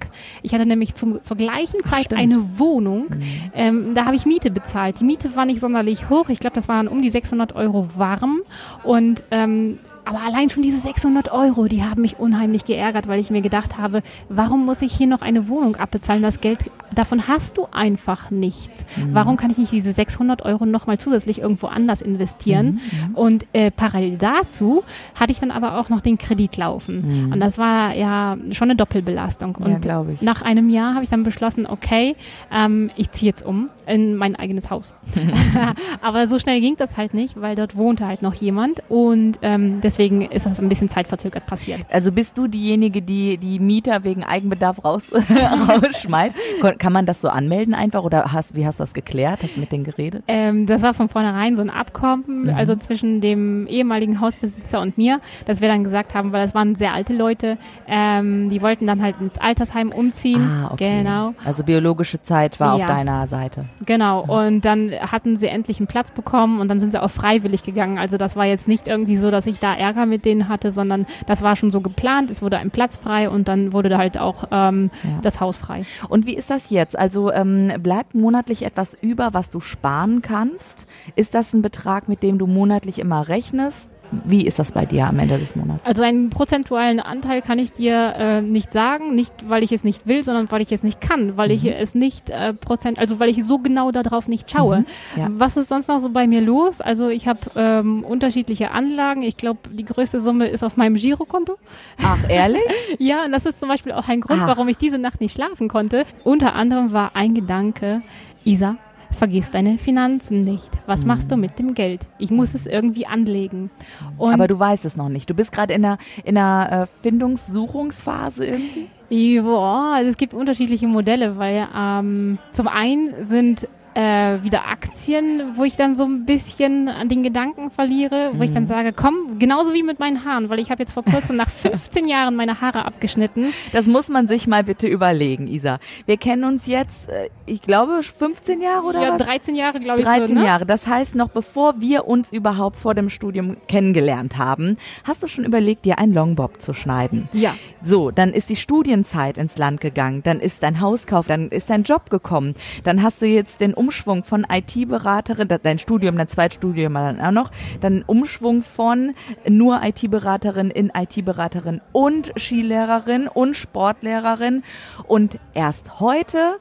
Ich hatte nämlich zum, zur gleichen Zeit stimmt. eine Wohnung. Mhm. Ähm, da habe ich Miete bezahlt. Die Miete war nicht sonderlich hoch. Ich glaube, das waren um die 600 Euro warm. Und ähm, aber allein schon diese 600 Euro, die haben mich unheimlich geärgert, weil ich mir gedacht habe, warum muss ich hier noch eine Wohnung abbezahlen? Das Geld, davon hast du einfach nichts. Warum kann ich nicht diese 600 Euro nochmal zusätzlich irgendwo anders investieren? Und äh, parallel dazu hatte ich dann aber auch noch den Kredit laufen. Und das war ja schon eine Doppelbelastung. Ja, Und ich. nach einem Jahr habe ich dann beschlossen, okay, ähm, ich ziehe jetzt um in mein eigenes Haus. *laughs* *laughs* Aber so schnell ging das halt nicht, weil dort wohnte halt noch jemand und ähm, deswegen ist das ein bisschen zeitverzögert passiert. Also bist du diejenige, die die Mieter wegen Eigenbedarf raus, *laughs* rausschmeißt? Kann man das so anmelden einfach oder hast, wie hast du das geklärt? Hast du mit denen geredet? Ähm, das war von vornherein so ein Abkommen, also zwischen dem ehemaligen Hausbesitzer und mir, dass wir dann gesagt haben, weil das waren sehr alte Leute, ähm, die wollten dann halt ins Altersheim umziehen. Ah, okay. Genau. Also biologische Zeit war auf Ja. deiner Seite. Genau, und dann hatten sie endlich einen Platz bekommen und dann sind sie auch freiwillig gegangen. Also das war jetzt nicht irgendwie so, dass ich da Ärger mit denen hatte, sondern das war schon so geplant. Es wurde ein Platz frei und dann wurde da halt auch ähm, Ja. das Haus frei. Und wie ist das jetzt? Also ähm, bleibt monatlich etwas über, was du sparen kannst? Ist das ein Betrag, mit dem du monatlich immer rechnest? Wie ist das bei dir am Ende des Monats? Also einen prozentualen Anteil kann ich dir äh, nicht sagen, nicht weil ich es nicht will, sondern weil ich es nicht kann, weil ich es nicht äh, Prozent, also weil ich so genau darauf nicht schaue. ja. Was ist sonst noch so bei mir los? Also ich habe ähm, unterschiedliche Anlagen. Ich glaube, die größte Summe ist auf meinem Girokonto. Ach, ehrlich? *laughs* Ja, und das ist zum Beispiel auch ein Grund, Ach. warum ich diese Nacht nicht schlafen konnte. Unter anderem war ein Gedanke, Isa, vergiss deine Finanzen nicht. Was machst du mit dem Geld? Ich muss es irgendwie anlegen. Und Aber du weißt es noch nicht. Du bist gerade in einer, in einer äh, Findungssuchungsphase irgendwie? Ja, also es gibt unterschiedliche Modelle, weil ähm, zum einen sind äh, wieder Aktien, wo ich dann so ein bisschen an den Gedanken verliere, wo mhm. ich dann mhm. sage, komm, genauso wie mit meinen Haaren, weil ich habe jetzt vor kurzem nach *laughs* 15 Jahren meine Haare abgeschnitten. Das muss man sich mal bitte überlegen, Isa. Wir kennen uns jetzt, äh, ich glaube, 15 Jahre oder ja, was? 13 Jahre, glaube ich. 13 so, ne? Jahre. Das heißt, noch bevor wir uns überhaupt vor dem Studium kennengelernt haben, hast du schon überlegt, dir einen Longbob zu schneiden? Ja. So, dann ist die Studienzeit ins Land gegangen, dann ist dein Hauskauf, dann ist dein Job gekommen, dann hast du jetzt den Umschwung von IT-Beraterin, dein Studium, dein Zweitstudium dann auch noch, dann Umschwung von nur IT-Beraterin in IT-Beraterin und Skilehrerin und Sportlehrerin und erst heute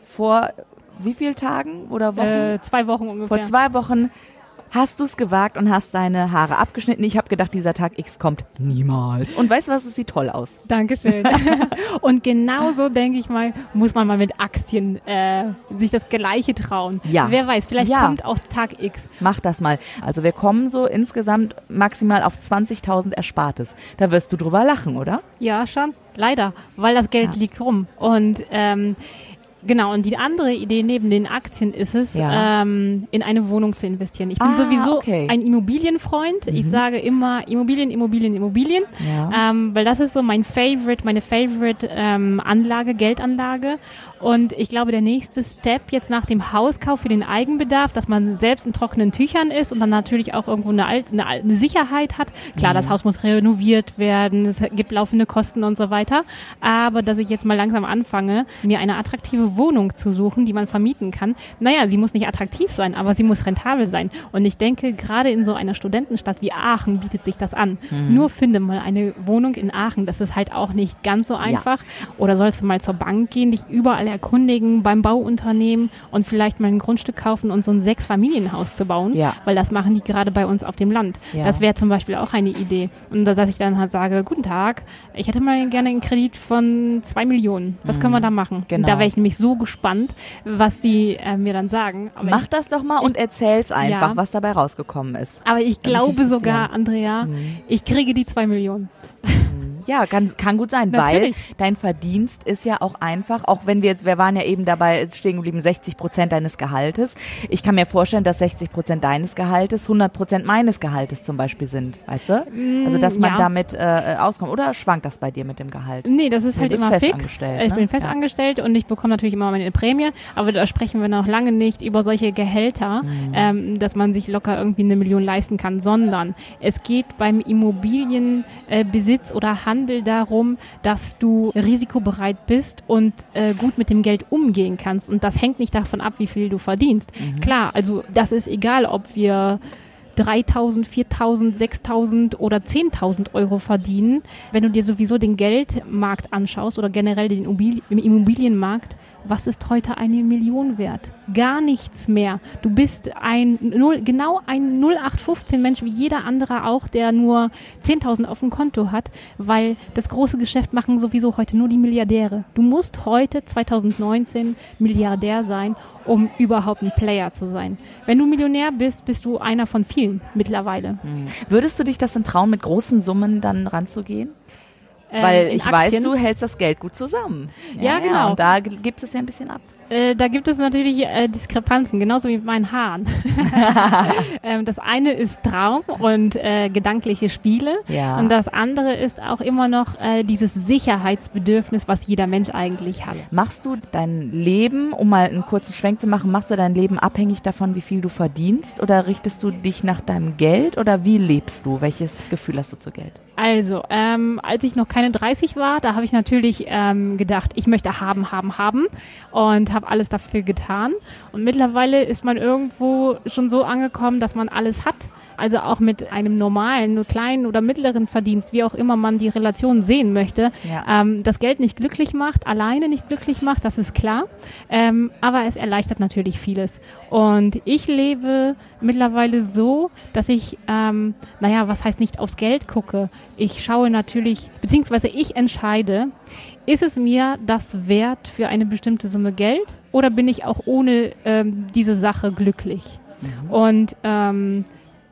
vor wie vielen Tagen oder Wochen? Äh, zwei Wochen ungefähr. Vor zwei Wochen hast du es gewagt und hast deine Haare abgeschnitten. Ich habe gedacht, dieser Tag X kommt niemals. Und weißt du was, es sieht toll aus. Dankeschön. *laughs* und genauso, denke ich mal, muss man mal mit Aktien äh, sich das Gleiche trauen. Ja. Wer weiß, vielleicht ja. kommt auch Tag X. Mach das mal. Also wir kommen so insgesamt maximal auf 20.000 Erspartes. Da wirst du drüber lachen, oder? Ja, schon. Leider, weil das Geld ja. liegt rum. Und ähm, Genau, und die andere Idee neben den Aktien ist es, ja. ähm, in eine Wohnung zu investieren. Ich bin ah, sowieso okay. ein Immobilienfreund. Mhm. Ich sage immer Immobilien, Immobilien, Immobilien, ja. ähm, weil das ist so mein Favorite, meine Favorite ähm, Anlage, Geldanlage. Und ich glaube, der nächste Step jetzt nach dem Hauskauf für den Eigenbedarf, dass man selbst in trockenen Tüchern ist und dann natürlich auch irgendwo eine, Alt, eine, eine Sicherheit hat. Klar, mhm. das Haus muss renoviert werden, es gibt laufende Kosten und so weiter. Aber dass ich jetzt mal langsam anfange, mir eine attraktive Wohnung zu suchen, die man vermieten kann. Naja, sie muss nicht attraktiv sein, aber sie muss rentabel sein. Und ich denke, gerade in so einer Studentenstadt wie Aachen bietet sich das an. Mhm. Nur finde mal eine Wohnung in Aachen. Das ist halt auch nicht ganz so einfach. Ja. Oder sollst du mal zur Bank gehen, dich überall erkundigen beim Bauunternehmen und vielleicht mal ein Grundstück kaufen und so ein Sechsfamilienhaus zu bauen, ja. weil das machen die gerade bei uns auf dem Land. Ja. Das wäre zum Beispiel auch eine Idee. Und dass ich dann halt sage, guten Tag, ich hätte mal gerne einen Kredit von zwei Millionen. Was mhm. können wir mhm. da machen? Genau. Da wäre ich nämlich so gespannt, was die äh, mir dann sagen. Aber Mach ich, das doch mal ich, und erzähl's einfach, ja. was dabei rausgekommen ist. Aber ich glaube sogar, Andrea, mhm. ich kriege die zwei Millionen. Ja, kann, kann gut sein, Natürlich. weil dein Verdienst ist ja auch einfach, auch wenn wir jetzt, wir waren ja eben dabei stehen geblieben, 60 Prozent deines Gehaltes. Ich kann mir vorstellen, dass 60 Prozent deines Gehaltes 100 Prozent meines Gehaltes zum Beispiel sind, weißt du? Also, dass man ja. damit äh, auskommt. Oder schwankt das bei dir mit dem Gehalt? Nee, das ist halt immer fix. Ne? Ich bin fest ja. angestellt und ich bekomme natürlich immer meine Prämie, aber da sprechen wir noch lange nicht über solche Gehälter, mhm. ähm, dass man sich locker irgendwie eine Million leisten kann, sondern es geht beim Immobilienbesitz äh, oder Handel Handel darum, dass du risikobereit bist und äh, gut mit dem Geld umgehen kannst. Und das hängt nicht davon ab, wie viel du verdienst. Mhm. Klar, also das ist egal, ob wir 3.000, 4.000, 6.000 oder 10.000 Euro verdienen. Wenn du dir sowieso den Geldmarkt anschaust oder generell den Immobilienmarkt, was ist heute eine Million wert? Gar nichts mehr. Du bist ein null, genau ein 0815 Mensch wie jeder andere auch, der nur 10.000 auf dem Konto hat, weil das große Geschäft machen sowieso heute nur die Milliardäre. Du musst heute 2019 Milliardär sein, um überhaupt ein Player zu sein. Wenn du Millionär bist, bist du einer von vielen mittlerweile. Mhm. Würdest du dich das in Traum mit großen Summen dann ranzugehen? Weil ähm, ich Aktien. weiß, du hältst das Geld gut zusammen. Ja, ja genau. Und da gibt es ja ein bisschen ab. Äh, da gibt es natürlich äh, Diskrepanzen, genauso wie mit meinen Haaren. ähm, das eine ist Traum und äh, gedankliche Spiele. Ja. Und das andere ist auch immer noch äh, dieses Sicherheitsbedürfnis, was jeder Mensch eigentlich hat. Machst du dein Leben, um mal einen kurzen Schwenk zu machen, machst du dein Leben abhängig davon, wie viel du verdienst? Oder richtest du dich nach deinem Geld? Oder wie lebst du? Welches Gefühl hast du zu Geld? Also, ähm, als ich noch keine 30 war, da habe ich natürlich ähm, gedacht, ich möchte haben, haben, haben und habe alles dafür getan. Und mittlerweile ist man irgendwo schon so angekommen, dass man alles hat also auch mit einem normalen, kleinen oder mittleren Verdienst, wie auch immer man die Relation sehen möchte, ja. ähm, das Geld nicht glücklich macht, alleine nicht glücklich macht, das ist klar. Ähm, aber es erleichtert natürlich vieles. Und ich lebe mittlerweile so, dass ich, ähm, naja, was heißt nicht aufs Geld gucke. Ich schaue natürlich, beziehungsweise ich entscheide, ist es mir das wert für eine bestimmte Summe Geld oder bin ich auch ohne ähm, diese Sache glücklich? Mhm. Und ähm,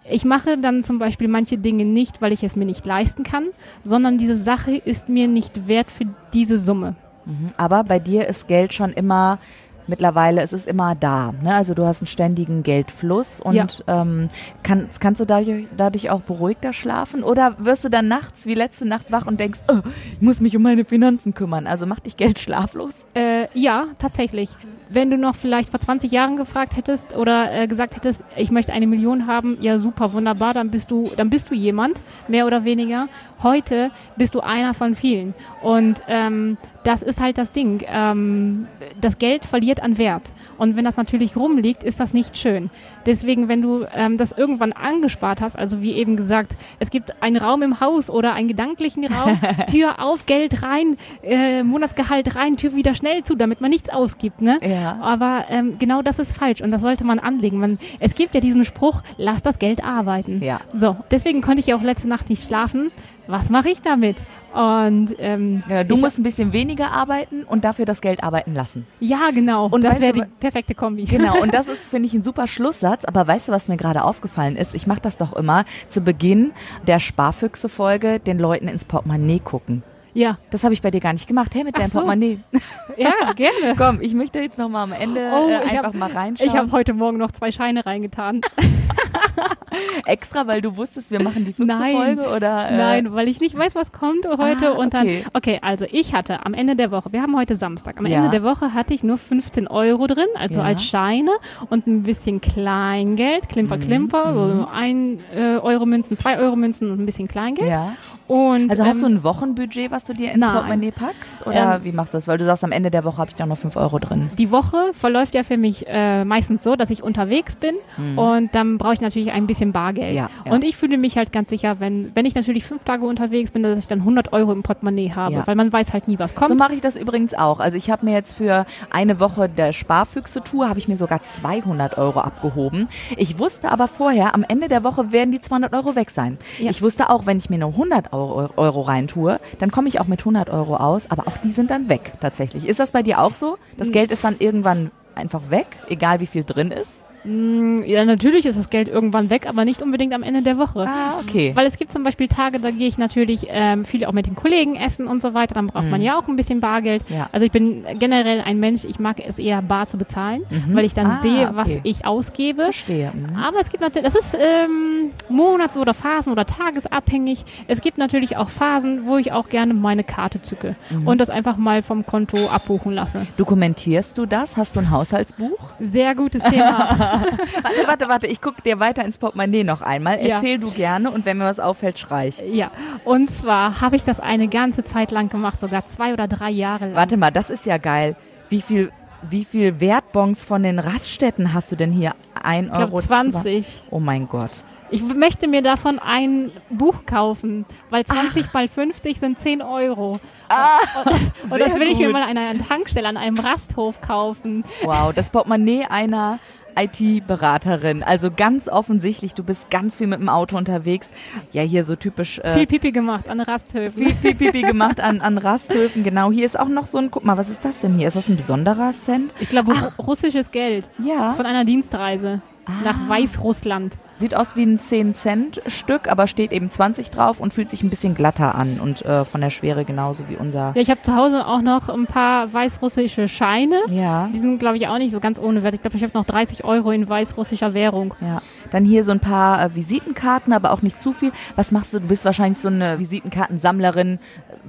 ich mache dann zum Beispiel manche Dinge nicht, weil ich es mir nicht leisten kann, sondern diese Sache ist mir nicht wert für diese Summe. Mhm. Aber bei dir ist Geld schon immer mittlerweile ist es immer da. Ne? Also du hast einen ständigen Geldfluss und Ja. ähm, kann, kannst du dadurch, dadurch auch beruhigter schlafen? Oder wirst du dann nachts wie letzte Nacht wach und denkst, oh, ich muss mich um meine Finanzen kümmern? Also macht dich Geld schlaflos? Äh, ja, tatsächlich. Wenn du noch vielleicht vor 20 Jahren gefragt hättest oder äh, gesagt hättest, ich möchte eine Million haben, ja super, wunderbar, dann bist du, dann bist du jemand, mehr oder weniger. Heute bist du einer von vielen. Und ähm, das ist halt das Ding. Ähm, das Geld verliert an Wert. Und wenn das natürlich rumliegt, ist das nicht schön. Deswegen, wenn du ähm, das irgendwann angespart hast, also wie eben gesagt, es gibt einen Raum im Haus oder einen gedanklichen Raum, *laughs* Tür auf, Geld rein, äh, Monatsgehalt rein, Tür wieder schnell zu, damit man nichts ausgibt. Ne? Ja. Aber ähm, genau das ist falsch und das sollte man anlegen. Man, es gibt ja diesen Spruch, lass das Geld arbeiten. Ja. So, deswegen konnte ich ja auch letzte Nacht nicht schlafen. Was mache ich damit? Und ähm, Ja, du ich, musst ein bisschen weniger arbeiten und dafür das Geld arbeiten lassen. ja genau. Und das wäre du, die perfekte Kombi. Genau, und das *laughs* ist, finde ich, ein super Schlusssatz. Aber weißt du, was mir gerade aufgefallen ist? Ich mache das doch immer zu Beginn der Sparfüchse-Folge, den Leuten ins Portemonnaie gucken. Ja, Das habe ich bei dir gar nicht gemacht. Hey, mit Ach deinem so. Portemonnaie. *laughs* ja, gerne. Komm, ich möchte jetzt noch mal am Ende Oh, äh, ich einfach hab- mal reinschauen. Ich habe heute Morgen noch zwei Scheine reingetan. *laughs* *laughs* extra, weil du wusstest, wir machen die Nein. Füchse-Folge oder? Äh, Nein, weil ich nicht weiß, was kommt heute. Ah, und dann, okay. okay, also ich hatte am Ende der Woche, wir haben heute Samstag, am Ja. Ende der Woche hatte ich nur 15 Euro drin, also Ja. als Scheine und ein bisschen Kleingeld, Klimper, Mhm. Klimper, so ein äh, Euro Münzen, zwei Euro Münzen und ein bisschen Kleingeld. Ja. Und, Also hast ähm, du ein Wochenbudget, was du dir ins nein. Portemonnaie packst? Oder Ähm, wie machst du das? Weil du sagst, am Ende der Woche habe ich da noch 5 Euro drin. Die Woche verläuft ja für mich äh, meistens so, dass ich unterwegs bin und dann brauche ich natürlich ein bisschen Bargeld. Ja, ja. Und ich fühle mich halt ganz sicher, wenn, wenn ich natürlich fünf Tage unterwegs bin, dass ich dann 100 Euro im Portemonnaie habe, Ja. weil man weiß halt nie, was kommt. So mache ich das übrigens auch. Also ich habe mir jetzt für eine Woche der Sparfüchse-Tour, habe ich mir sogar 200 Euro abgehoben. Ich wusste aber vorher, am Ende der Woche werden die 200 Euro weg sein. Ich wusste auch, wenn ich mir nur 100 Euro, Euro reintue, dann komme ich auch mit 100 Euro aus, aber auch die sind dann weg tatsächlich. Ist das bei dir auch so? Das Geld ist dann irgendwann einfach weg, egal wie viel drin ist? Mm, Ja, natürlich ist das Geld irgendwann weg, aber nicht unbedingt am Ende der Woche. Ah, okay. Weil es gibt zum Beispiel Tage, da gehe ich natürlich ähm, viel auch mit den Kollegen essen und so weiter. Dann braucht man ja auch ein bisschen Bargeld. Mhm. Ja. Also ich bin generell ein Mensch, ich mag es eher bar zu bezahlen, weil ich dann Ah, sehe, was okay. ich ausgebe. Verstehe. Mhm. Aber es gibt natürlich, das ist ähm, monats- oder Phasen- oder tagesabhängig. Es gibt natürlich auch Phasen, wo ich auch gerne meine Karte zücke Mhm. und das einfach mal vom Konto abbuchen lasse. Dokumentierst du das? Hast du ein Haushaltsbuch? Sehr gutes Thema. *laughs* Warte, warte, warte, ich gucke dir weiter ins Portemonnaie noch einmal. Ja. Erzähl du gerne und wenn mir was auffällt, schrei ich. ja, und zwar habe ich das eine ganze Zeit lang gemacht, sogar zwei oder drei Jahre lang. Warte mal, das ist ja geil. Wie viel, wie viel Wertbons von den Raststätten hast du denn hier? Ein ich Euro glaube 20. Oh mein Gott. Ich möchte mir davon ein Buch kaufen, weil 20 mal 50 sind 10 Euro. und und sehr das will ich mir gut. mal an einer Tankstelle, an einem Rasthof kaufen. Wow, das Portemonnaie einer IT-Beraterin. Also ganz offensichtlich, du bist ganz viel mit dem Auto unterwegs. Ja, hier so typisch äh, Viel Pipi gemacht an Rasthöfen. viel, viel Pipi gemacht an, an Rasthöfen. Genau, hier ist auch noch so ein, guck mal, was ist das denn hier? Ist das ein besonderer Cent? Ich glaube, ru- russisches Geld Ja. von einer Dienstreise nach Weißrussland. Sieht aus wie ein 10-Cent-Stück, aber steht eben 20 drauf und fühlt sich ein bisschen glatter an und äh, von der Schwere genauso wie unser. Ja, ich habe zu Hause auch noch ein paar weißrussische Scheine. Ja. Die sind, glaube ich, auch nicht so ganz ohne Wert. Ich glaube, ich habe noch 30 Euro in weißrussischer Währung. Ja, dann hier so ein paar äh, Visitenkarten, aber auch nicht zu viel. Was machst du? Du bist wahrscheinlich so eine Visitenkartensammlerin,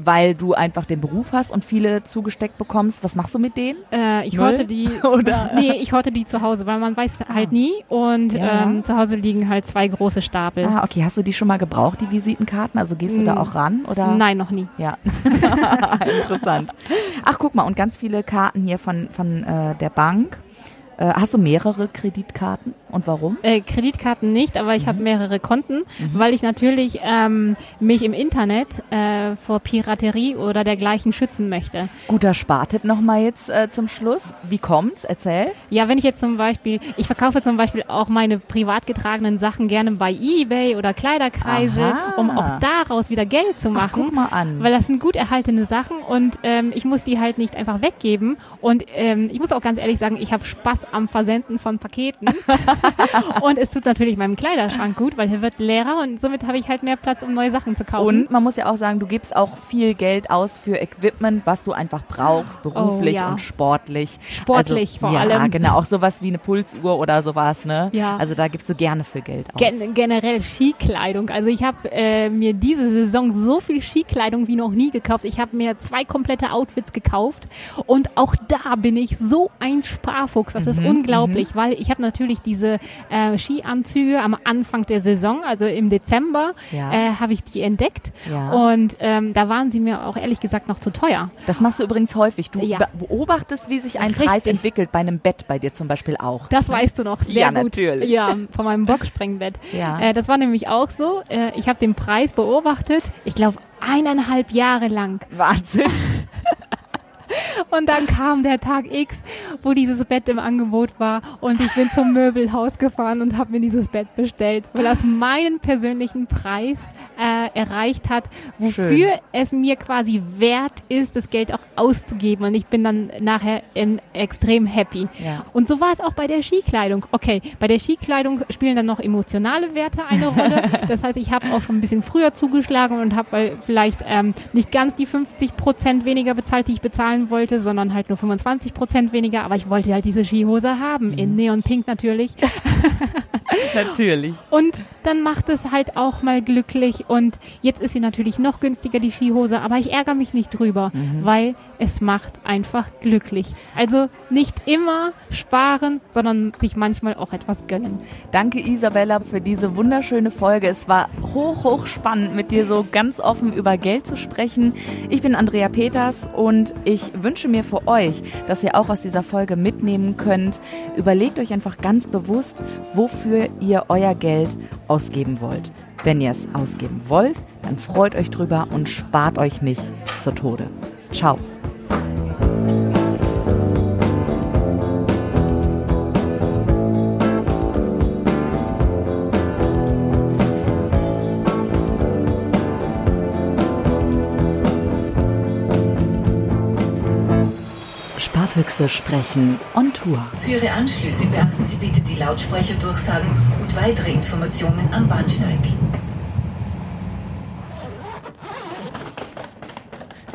weil du einfach den Beruf hast und viele zugesteckt bekommst. Was machst du mit denen? Äh, ich Müll? horte die. *laughs* Oder? Nee, ich horte die zu Hause, weil man weiß halt nie. Und Ja. ähm, zu Hause liegen halt zwei große Stapel. Ah, okay. Hast du die schon mal gebraucht, die Visitenkarten? Also gehst du da Mm. auch ran? Oder? Nein, noch nie. Ja, *laughs* interessant. Ach, guck mal, und ganz viele Karten hier von, von äh, der Bank. Äh, hast du mehrere Kreditkarten und warum? Äh, Kreditkarten nicht, aber ich Mhm. habe mehrere Konten, weil ich natürlich ähm, mich im Internet äh, vor Piraterie oder dergleichen schützen möchte. Guter Spartipp nochmal jetzt äh, zum Schluss. Wie kommt's? Erzähl. Ja, wenn ich jetzt zum Beispiel, ich verkaufe zum Beispiel auch meine privat getragenen Sachen gerne bei eBay oder Kleiderkreise, Aha. um auch daraus wieder Geld zu Ach, machen. guck mal an. Weil das sind gut erhaltene Sachen und ähm, ich muss die halt nicht einfach weggeben. Und ähm, ich muss auch ganz ehrlich sagen, ich habe Spaß am Versenden von Paketen. *laughs* *laughs* und es tut natürlich meinem Kleiderschrank gut, weil er wird leerer und somit habe ich halt mehr Platz, um neue Sachen zu kaufen. Und man muss ja auch sagen, du gibst auch viel Geld aus für Equipment, was du einfach brauchst, beruflich oh, ja. und sportlich. Sportlich also, vor ja, allem. Ja, genau, auch sowas wie eine Pulsuhr oder sowas, ne? Ja. Also da gibst du gerne für Geld aus. Gen generell Skikleidung. Also ich habe äh, mir diese Saison so viel Skikleidung wie noch nie gekauft. Ich habe mir zwei komplette Outfits gekauft und auch da bin ich so ein Sparfuchs. Das mhm, ist unglaublich, mhm. weil ich habe natürlich diese äh, Skianzüge am Anfang der Saison, also im Dezember, ja. äh, habe ich die entdeckt ja. und ähm, da waren sie mir auch ehrlich gesagt noch zu teuer. Das machst du übrigens häufig. Du ja. beobachtest, wie sich ein Richtig. Preis entwickelt, bei einem Bett bei dir zum Beispiel auch. Das weißt du noch sehr ja, gut. natürlich. Ja, von meinem Boxspringbett. Ja. Äh, das war nämlich auch so. Äh, ich habe den Preis beobachtet. Ich glaube eineinhalb Jahre lang. Wahnsinn. *laughs* *laughs* Und dann kam der Tag X, wo dieses Bett im Angebot war und ich bin zum Möbelhaus gefahren und habe mir dieses Bett bestellt, weil das meinen persönlichen Preis äh, erreicht hat, wofür Schön. es mir quasi wert ist, das Geld auch auszugeben. Und ich bin dann nachher in, extrem happy. Ja. Und so war es auch bei der Skikleidung. Okay, bei der Skikleidung spielen dann noch emotionale Werte eine Rolle. *laughs* das heißt, ich habe auch schon ein bisschen früher zugeschlagen und habe vielleicht ähm, nicht ganz die 50 Prozent weniger bezahlt, die ich bezahlen wollte wollte, sondern halt nur 25 Prozent weniger. Aber ich wollte halt diese Skihose haben, mhm. in Neon Pink natürlich. *laughs* natürlich. Und dann macht es halt auch mal glücklich. Und jetzt ist sie natürlich noch günstiger, die Skihose. Aber ich ärgere mich nicht drüber, mhm. weil es macht einfach glücklich. Also nicht immer sparen, sondern sich manchmal auch etwas gönnen. Danke Isabella für diese wunderschöne Folge. Es war hoch, hoch spannend, mit dir so ganz offen über Geld zu sprechen. Ich bin Andrea Peters und ich wünsche mir für euch, dass ihr auch aus dieser Folge mitnehmen könnt. Überlegt euch einfach ganz bewusst, wofür ihr euer Geld ausgeben wollt. Wenn ihr es ausgeben wollt, dann freut euch drüber und spart euch nicht zu Tode. Ciao. Sparfüchse sprechen on Tour. Für Ihre Anschlüsse beachten Sie bitte die Lautsprecherdurchsagen und weitere Informationen am Bahnsteig.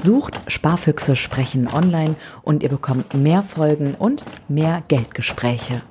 Sucht Sparfüchse sprechen online und ihr bekommt mehr Folgen und mehr Geldgespräche.